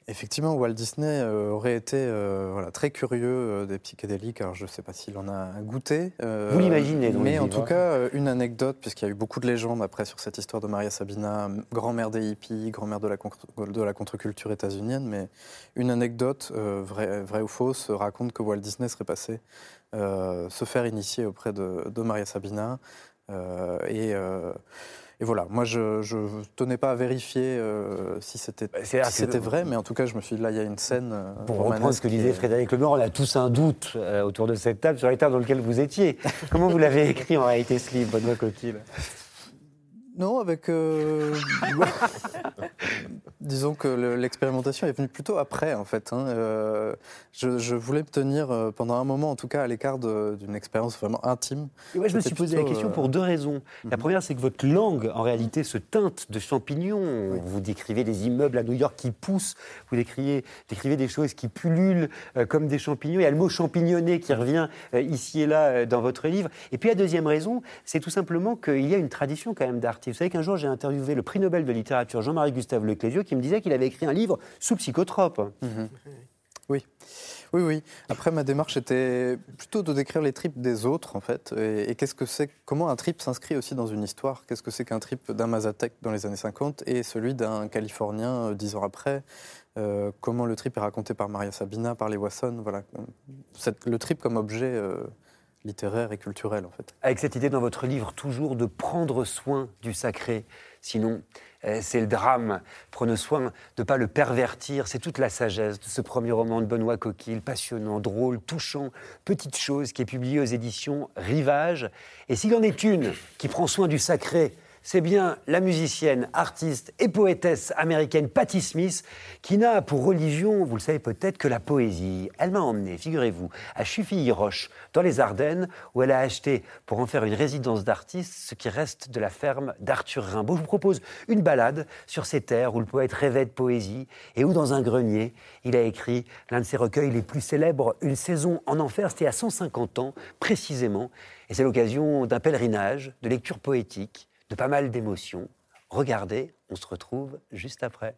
Effectivement, Walt Disney euh, aurait été euh, voilà, très curieux des psychédéliques. Alors, je ne sais pas s'il en a goûté. Vous l'imaginez, Mais en tout cas, une anecdote, puisqu'il y a eu beaucoup de légendes après sur cette histoire de Maria Sabina, grand-mère des hippies, grand-mère de la, de la contre-culture états-unienne. Mais une anecdote, vraie, vraie, ou fausse, raconte que Walt Disney serait passé se faire initier auprès de, de Maria Sabina. Euh, et, euh, et, voilà, moi je ne tenais pas à vérifier euh, si c'était c'était vrai, mais en tout cas je me suis dit là il y a une scène. Pour reprendre ce que disait Frédéric Leblanc, on a tous un doute autour de cette table sur l'état dans lequel vous étiez. Comment vous l'avez écrit en réalité ce livre, Benoît Coquille non, avec. Euh, disons que l'expérimentation est venue plutôt après, en fait. Hein. Euh, je, voulais me tenir euh, pendant un moment, en tout cas, à l'écart d'une expérience vraiment intime. je me suis posé la question pour deux raisons. La mhm. première, c'est que votre langue, en réalité, se teinte de champignons. Vous décrivez des immeubles à New York qui poussent, vous décrivez, décrivez des choses qui pullulent comme des champignons. Il y a le mot champignonné qui revient ici et là dans votre livre. Et puis la deuxième raison, c'est tout simplement qu'il y a une tradition quand même d'artistes vous savez qu'un jour, j'ai interviewé le prix Nobel de littérature Jean-Marie Gustave Leclésieux qui me disait qu'il avait écrit un livre sous psychotrope. Mhm. Oui. Oui, oui. Après, ma démarche était plutôt de décrire les tripes des autres, en fait. Et, qu'est-ce que c'est, comment un trip s'inscrit aussi dans une histoire? Qu'est-ce que c'est qu'un trip d'un Mazatec dans les années 50 et celui d'un Californien euh, dix ans après? Euh, Comment le trip est raconté par Maria Sabina, par les Wasson Voilà. le trip comme objet. Euh, littéraire et culturel en fait. Avec cette idée dans votre livre toujours de prendre soin du sacré, sinon euh, c'est le drame. Prenez soin de ne pas le pervertir, c'est toute la sagesse de ce premier roman de Benoît Coquille, passionnant, drôle, touchant, petite chose qui est publié aux éditions Rivage. Et s'il en est une qui prend soin du sacré, c'est bien la musicienne, artiste et poétesse américaine Patti Smith qui n'a pour religion, vous le savez peut-être, que la poésie. Elle m'a emmené, figurez-vous, à Chufilly-Roche, dans les Ardennes, où elle a acheté, pour en faire une résidence d'artiste, ce qui reste de la ferme d'Arthur Rimbaud. Je vous propose une balade sur ces terres où le poète rêvait de poésie et où, dans un grenier, il a écrit l'un de ses recueils les plus célèbres, Une saison en enfer. C'était à 150 ans, précisément. Et c'est l'occasion d'un pèlerinage, de lecture poétique de pas mal d'émotions. Regardez, on se retrouve juste après.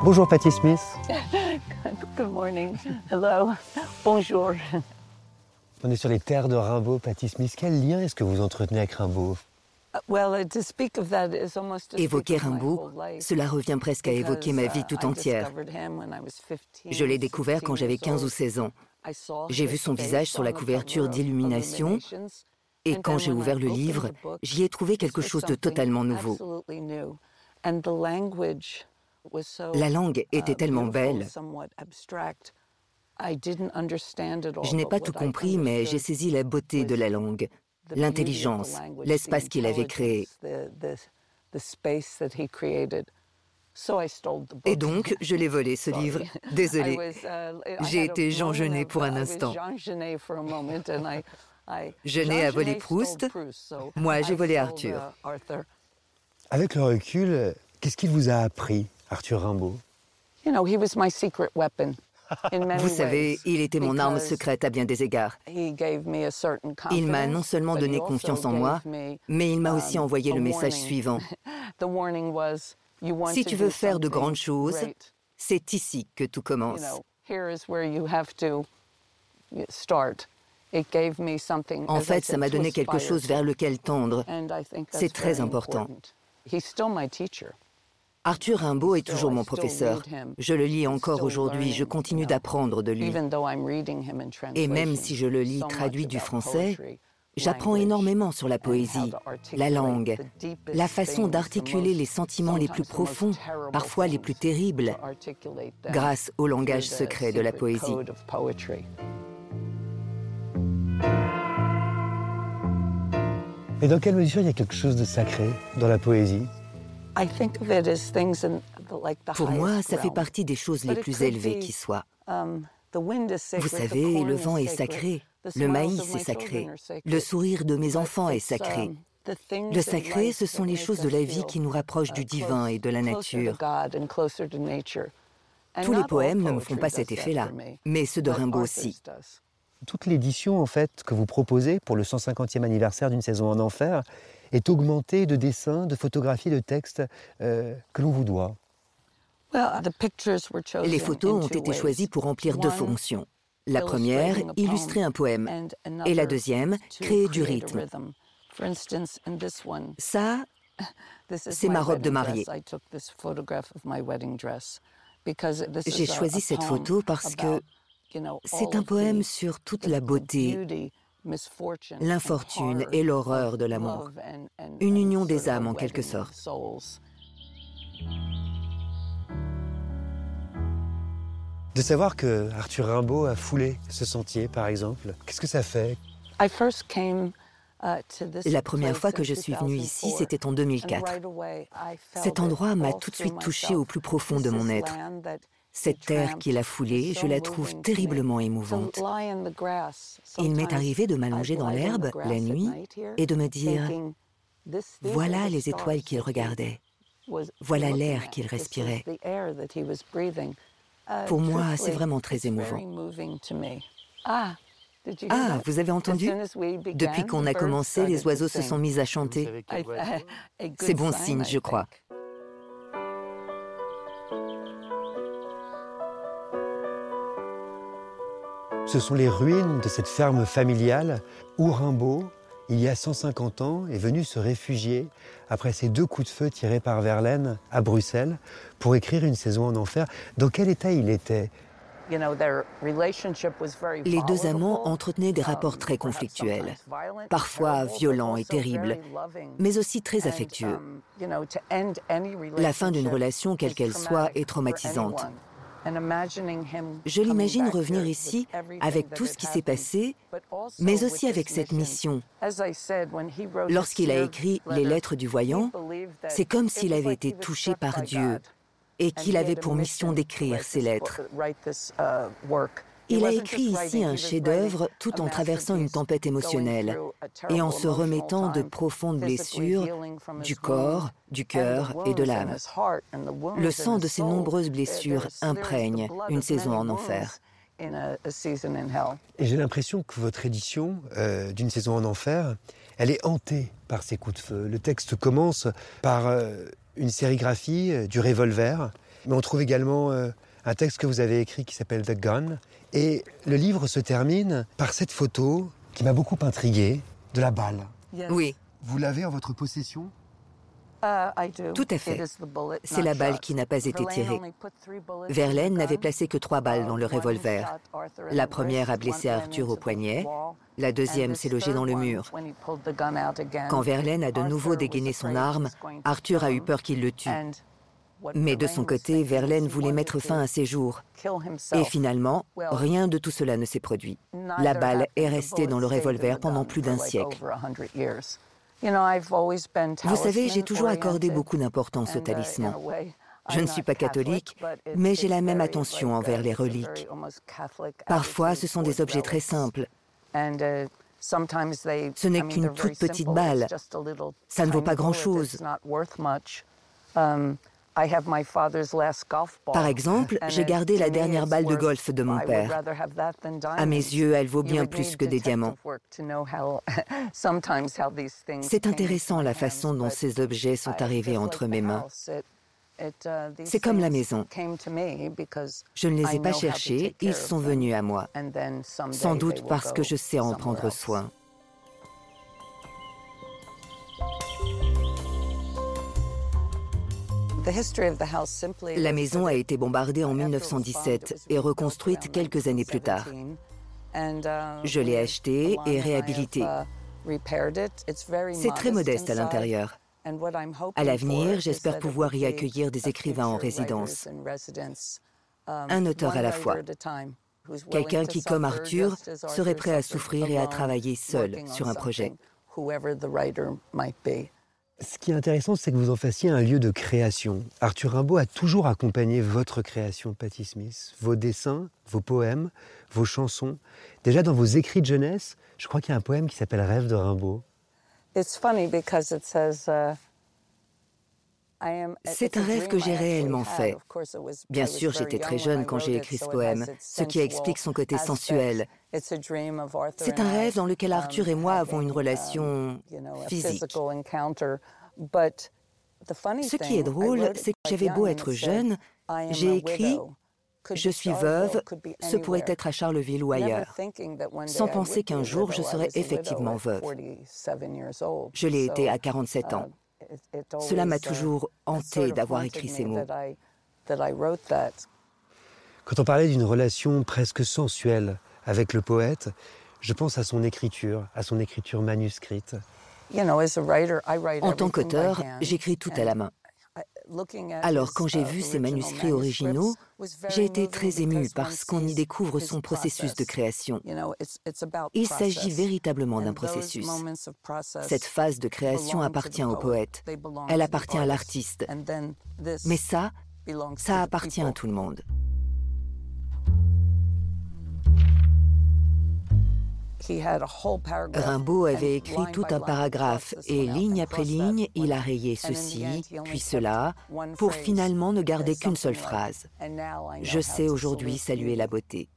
Bonjour Patty Smith. Good morning. Hello. Bonjour. On est sur les terres de Rimbaud, Patty Smith. Quel lien est-ce que vous entretenez avec Rimbaud? Évoquer Rimbaud, cela revient presque à évoquer ma vie uh, tout entière. Je l'ai découvert quand j'avais 15 ou 16 ans. J'ai vu son visage sur la couverture d'Illumination et quand j'ai ouvert le livre, j'y ai trouvé quelque chose de totalement nouveau. La langue uh, était tellement belle. Je n'ai pas tout compris, mais j'ai saisi la beauté de la langue l'intelligence, l'espace qu'il avait créé. Et donc, je l'ai volé, ce livre. Désolée. Uh, J'ai été Jean Genet pour un instant. Genet a volé Proust. Moi, j'ai volé Arthur. Avec le recul, qu'est-ce qu'il vous a appris, Arthur Rimbaud? Vous savez, il était mon arme secrète à bien des égards. Il m'a non seulement donné confiance en moi, mais il m'a aussi um, envoyé le message suivant. Si tu veux faire de grandes choses, c'est ici que tout commence. En fait, ça m'a donné quelque chose vers lequel tendre. C'est très important. Arthur Rimbaud est toujours mon professeur. Je le lis encore aujourd'hui, je continue d'apprendre de lui. Et même si je le lis traduit du français, j'apprends énormément sur la poésie, la langue, la façon d'articuler les sentiments les plus profonds, parfois les plus terribles, grâce au langage secret de la poésie. Et dans quelle mesure il y a quelque chose de sacré dans la poésie? Pour moi, ça fait partie des choses les plus élevées qui soient. Um, Vous savez, le vent est sacré, le maïs est sacré, le sourire de mes enfants est sacré. Um, le sacré, ce sont les choses de la vie qui nous rapprochent du divin et de la nature. Tous les poèmes ne me font pas cet effet-là, mais ceux de Rimbaud aussi. Toute l'édition en fait que vous proposez pour le 150e anniversaire d'une saison en enfer, est augmenté de dessins, de photographies, de textes euh, que l'on vous doit Les photos ont été choisies pour remplir deux fonctions. La première, illustrer un poème, et la deuxième, créer du rythme. Ça, c'est ma robe de mariée. J'ai choisi cette photo parce que c'est un poème sur toute la beauté, l'infortune et l'horreur de l'amour. Une union des âmes en quelque sorte. De savoir que Arthur Rimbaud a foulé ce sentier, par exemple, qu'est-ce que ça fait? Uh, la première fois que je suis venue ici, c'était en 2004. Cet endroit m'a tout de suite touchée au plus profond de mon être. Cette terre qu'il a foulée, je la trouve terriblement émouvante. Il m'est arrivé de m'allonger dans l'herbe la nuit et de me dire, voilà les étoiles qu'il regardait, voilà l'air qu'il respirait. Pour moi, c'est vraiment très émouvant. Ah, vous avez entendu? Depuis qu'on a commencé, les oiseaux se sont mis à chanter. C'est bon signe, je crois. Ce sont les ruines de cette ferme familiale où Rimbaud, il y a 150 ans, est venu se réfugier après ces deux coups de feu tirés par Verlaine à Bruxelles pour écrire une saison en enfer. Dans quel état il était? Les deux amants entretenaient des rapports très conflictuels, parfois violents et terribles, mais aussi très affectueux. La fin d'une relation, quelle qu'elle soit, est traumatisante. Je l'imagine revenir ici avec tout ce qui s'est passé, mais aussi avec cette mission. Lorsqu'il a écrit Les lettres du voyant, c'est comme s'il avait été touché par Dieu et qu'il avait pour mission d'écrire ces lettres. Il a écrit ici un chef-d'œuvre tout en traversant une tempête émotionnelle et en se remettant de profondes blessures du corps, du cœur et de l'âme. Le sang de ces nombreuses blessures imprègne une saison en enfer. Et j'ai l'impression que votre édition euh, d'une saison en enfer, elle est hantée par ces coups de feu. Le texte commence par euh, une sérigraphie euh, du revolver, mais on trouve également un texte que vous avez écrit qui s'appelle The Gun. Et le livre se termine par cette photo qui m'a beaucoup intrigué de la balle. Oui. Vous l'avez en votre possession? Uh, Tout à fait. C'est la balle qui n'a pas été tirée. Verlaine n'avait placé que trois balles dans le revolver. La première a blessé Arthur au poignet, la deuxième s'est logée dans le mur. Quand Verlaine a de nouveau dégainé son arme, Arthur a eu peur qu'il le tue. Mais de son côté, Verlaine voulait mettre fin à ses jours. Et finalement, rien de tout cela ne s'est produit. La balle est restée dans le revolver pendant plus d'un siècle. Vous savez, j'ai toujours accordé beaucoup d'importance au talisman. Je ne suis pas catholique, mais j'ai la même attention envers les reliques. Parfois, ce sont des objets très simples. Ce n'est qu'une toute petite balle. Ça ne vaut pas grand-chose. Par exemple, j'ai gardé la dernière balle de golf de mon père. À mes yeux, elle vaut bien plus que des diamants. C'est intéressant la façon dont ces objets sont arrivés entre mes mains. Uh, C'est comme la maison. Je ne les ai pas cherchés, ils sont venus à moi. Sans doute parce que je sais en prendre soin. La maison a été bombardée en 1917 et reconstruite quelques années plus tard. Je l'ai achetée et réhabilitée. C'est très modeste à l'intérieur. À l'avenir, j'espère pouvoir y accueillir des écrivains en résidence. Un auteur à la fois. Quelqu'un qui, comme Arthur, serait prêt à souffrir et à travailler seul sur un projet. Ce qui est intéressant, c'est que vous en fassiez un lieu de création. Arthur Rimbaud a toujours accompagné votre création, Patti Smith, vos dessins, vos poèmes, vos chansons. Déjà dans vos écrits de jeunesse, je crois qu'il y a un poème qui s'appelle Rêve de Rimbaud. C'est un rêve que j'ai réellement fait. Bien sûr, j'étais très jeune quand j'ai écrit ce poème, ce qui explique son côté sensuel. C'est un rêve dans lequel Arthur et moi avons une relation physique. Ce qui est drôle, c'est que j'avais beau être jeune, j'ai écrit je suis veuve, ce pourrait être à Charleville ou ailleurs, sans penser qu'un jour je serais effectivement veuve. Je l'ai été à 47 ans. Cela m'a toujours hanté d'avoir écrit ces mots. Quand on parlait d'une relation presque sensuelle avec le poète, je pense à son écriture, à son écriture manuscrite. En tant qu'auteur, j'écris tout à la main. Alors quand j'ai vu ces manuscrits originaux, j'ai été très émue parce qu'on y découvre son processus de création. Il s'agit véritablement d'un processus. Cette phase de création appartient au poète, elle appartient à l'artiste. Mais ça, ça appartient à tout le monde. Rimbaud avait écrit tout un paragraphe et ligne après ligne, il a rayé ceci, puis cela, pour finalement ne garder qu'une seule phrase. Je sais aujourd'hui saluer la beauté.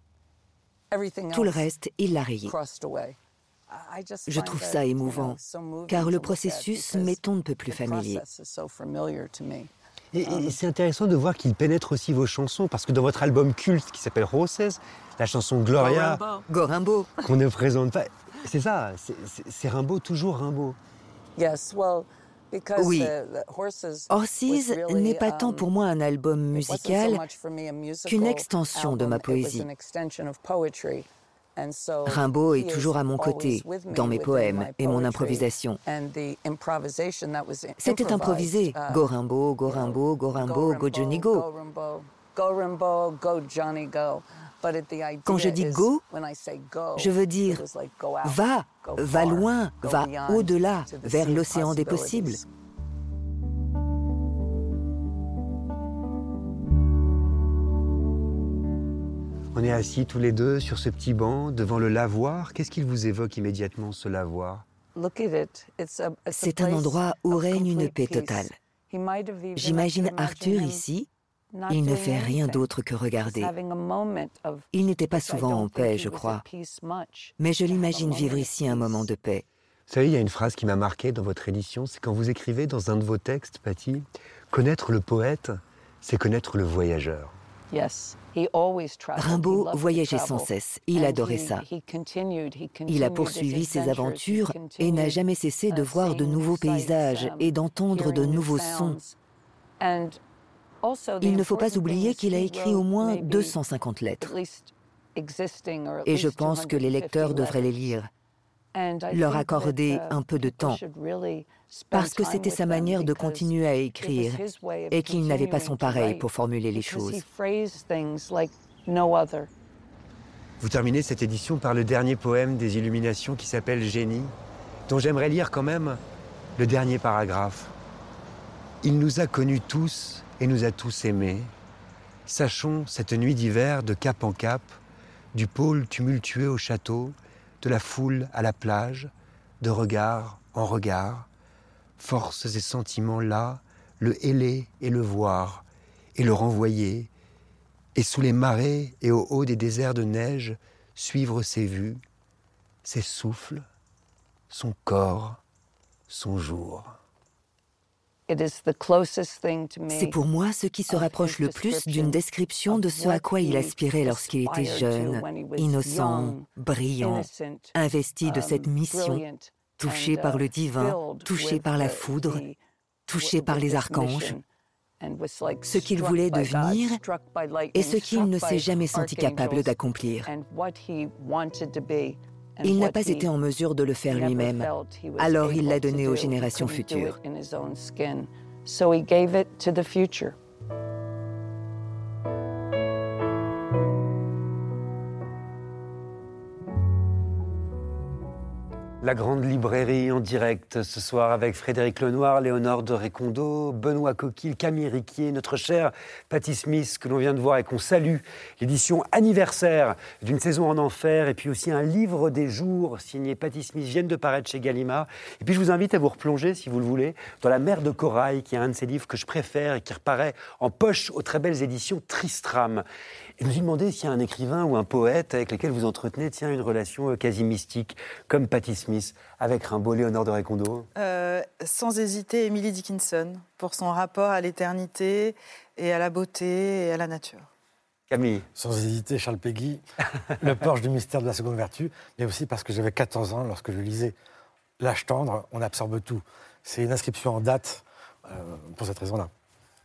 Tout le reste, il l'a rayé. Je trouve ça émouvant, car le processus m'est on ne peut plus familier. Et, c'est intéressant de voir qu'il pénètre aussi vos chansons, parce que dans votre album culte qui s'appelle Roses, la chanson Gloria, Go qu'on ne présente pas, c'est ça, c'est Rimbaud, toujours Rimbaud. Oui. Horses n'est pas tant pour um, moi un album musical qu'une extension de ma poésie. Rimbaud est toujours à mon côté, dans mes poèmes et mon improvisation. C'était improvisé. Uh, go Rimbaud, go Rimbaud, go Rimbaud, go Johnny go. Quand je dis go, je veux dire va, va loin, va au-delà, vers l'océan des possibles. On est assis tous les deux sur ce petit banc devant le lavoir. Qu'est-ce qu'il vous évoque immédiatement, ce lavoir? C'est un endroit où règne une paix totale. J'imagine Arthur ici. Il ne fait rien d'autre que regarder. Il n'était pas souvent en paix, je crois. Mais je l'imagine vivre ici un moment de paix. Vous savez, il y a une phrase qui m'a marqué dans votre édition, c'est quand vous écrivez dans un de vos textes, Patty, connaître le poète, c'est connaître le voyageur. Rimbaud voyageait sans cesse, il adorait ça. Il a poursuivi ses aventures et n'a jamais cessé de voir de nouveaux paysages um, et d'entendre de nouveaux sons. Il ne faut pas oublier qu'il a écrit au moins 250 lettres. Et je pense que les lecteurs devraient les lire, leur accorder uh, un peu de temps, parce que c'était sa manière de continuer à écrire et qu'il n'avait pas son pareil pour formuler les choses. Vous terminez cette édition par le dernier poème des Illuminations qui s'appelle Génie, dont j'aimerais lire quand même le dernier paragraphe. Il nous a connus tous et nous a tous aimés. Sachons cette nuit d'hiver de cap en cap, du pôle tumultueux au château, de la foule à la plage, de regard en regard, forces et sentiments là, le héler et le voir, et le renvoyer, et sous les marées et au haut des déserts de neige, suivre ses vues, ses souffles, son corps, son jour. C'est pour moi ce qui se rapproche le plus d'une description de ce à quoi il aspirait lorsqu'il était jeune, innocent, brillant, investi de cette um, mission, touché par le divin, touché par la foudre, touché par les archanges, ce qu'il voulait devenir et ce qu'il ne s'est jamais senti capable d'accomplir. Il n'a pas été en mesure de le faire lui-même, alors il l'a donné aux générations futures. La grande librairie en direct ce soir avec Frédéric Lenoir, Léonore de Récondo, Benoît Coquille, Camille Riquier, notre cher Patty Smith que l'on vient de voir et qu'on salue. L'édition anniversaire d'une saison en enfer et puis aussi un livre des jours signé Patty Smith viennent de paraître chez Gallimard. Et puis je vous invite à vous replonger, si vous le voulez, dans La mer de corail qui est un de ces livres que je préfère et qui reparaît en poche aux très belles éditions Tristram. Et je me suis demandé s'il y a un écrivain ou un poète avec lequel vous entretenez tiens, une relation euh, quasi mystique, comme Patti Smith avec Rimbaud, Léonore de Récondo euh, Sans hésiter, Emily Dickinson, pour son rapport à l'éternité et à la beauté et à la nature. Camille Sans hésiter, Charles Péguy, Le porche du mystère de la seconde vertu, mais aussi parce que j'avais 14 ans lorsque je lisais L'âge tendre, on absorbe tout. C'est une inscription en date euh, pour cette raison-là.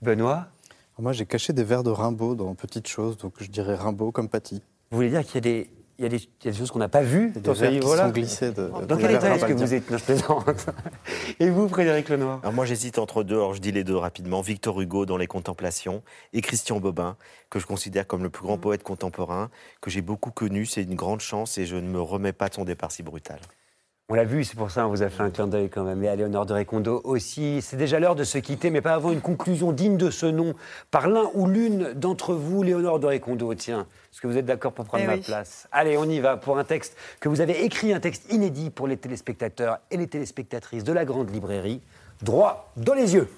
Benoît moi, j'ai caché des vers de Rimbaud dans Petites choses, donc je dirais Rimbaud comme Paty. Vous voulez dire qu'il y a des, il y a des, il y a des choses qu'on n'a pas vues dans ce livre-là glissés de, Dans quel état est-ce que vous êtes? Non, je plaisante. Et vous, Frédéric Lenoir? Alors Moi, j'hésite entre deux. Alors, je dis les deux rapidement. Victor Hugo dans Les Contemplations et Christian Bobin, que je considère comme le plus grand poète contemporain, que j'ai beaucoup connu. C'est une grande chance et je ne me remets pas de son départ si brutal. On l'a vu, c'est pour ça qu'on vous a fait un clin d'œil quand même. Et à Léonore de Récondo aussi. C'est déjà l'heure de se quitter, mais pas avant une conclusion digne de ce nom par l'un ou l'une d'entre vous, Léonore de Récondo. Tiens, est-ce que vous êtes d'accord pour prendre eh ma oui. place? Allez, on y va pour un texte que vous avez écrit, un texte inédit pour les téléspectateurs et les téléspectatrices de la Grande Librairie. Droit dans les yeux.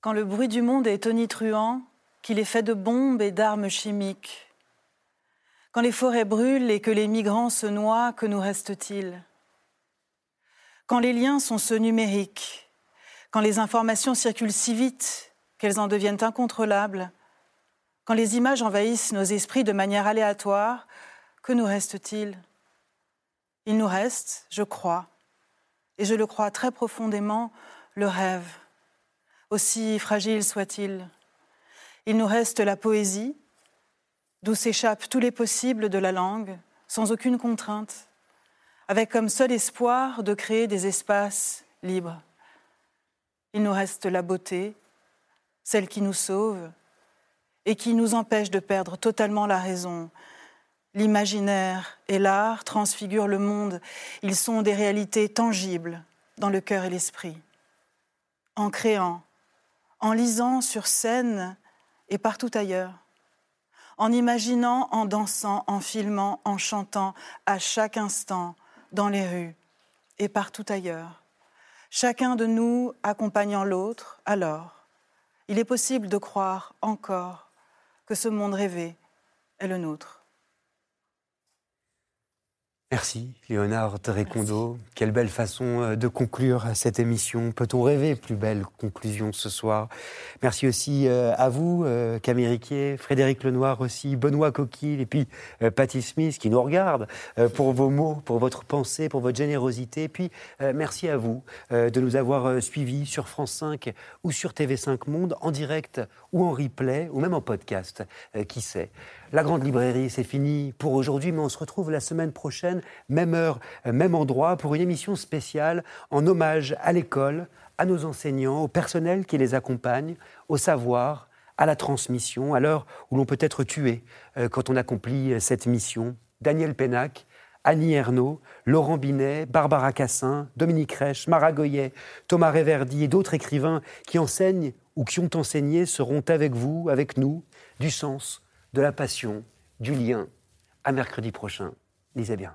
Quand le bruit du monde est tonitruant, qu'il est fait de bombes et d'armes chimiques, quand les forêts brûlent et que les migrants se noient, que nous reste-t-il? Quand les liens sont ceux numériques, quand les informations circulent si vite qu'elles en deviennent incontrôlables, quand les images envahissent nos esprits de manière aléatoire, que nous reste-t-il? Il nous reste, je crois, et je le crois très profondément, le rêve, aussi fragile soit-il. Il nous reste la poésie, d'où s'échappent tous les possibles de la langue, sans aucune contrainte, avec comme seul espoir de créer des espaces libres. Il nous reste la beauté, celle qui nous sauve et qui nous empêche de perdre totalement la raison. L'imaginaire et l'art transfigurent le monde, ils sont des réalités tangibles dans le cœur et l'esprit. En créant, en lisant sur scène et partout ailleurs, en imaginant, en dansant, en filmant, en chantant, à chaque instant, dans les rues et partout ailleurs. Chacun de nous accompagnant l'autre, alors, il est possible de croire encore que ce monde rêvé est le nôtre. Merci, Léonard de Récondo. Quelle belle façon euh, de conclure cette émission. Peut-on rêver plus belle conclusion ce soir? Merci aussi euh, à vous, euh, Camille Riquier, Frédéric Lenoir aussi, Benoît Coquille et puis Patty Smith qui nous regarde pour vos mots, pour votre pensée, pour votre générosité. Et puis merci à vous de nous avoir suivis sur France 5 ou sur TV5 Monde en direct ou en replay ou même en podcast. Qui sait la grande librairie, c'est fini pour aujourd'hui, mais on se retrouve la semaine prochaine, même heure, même endroit, pour une émission spéciale en hommage à l'école, à nos enseignants, au personnel qui les accompagne, au savoir, à la transmission, à l'heure où l'on peut être tué euh, quand on accomplit cette mission. Daniel Pénac, Annie Ernaux, Laurent Binet, Barbara Cassin, Dominique Reich, Mara Goyet, Thomas Réverdi et d'autres écrivains qui enseignent ou qui ont enseigné seront avec vous, avec nous, du sens, de la passion, du lien. À mercredi prochain. Lisez bien.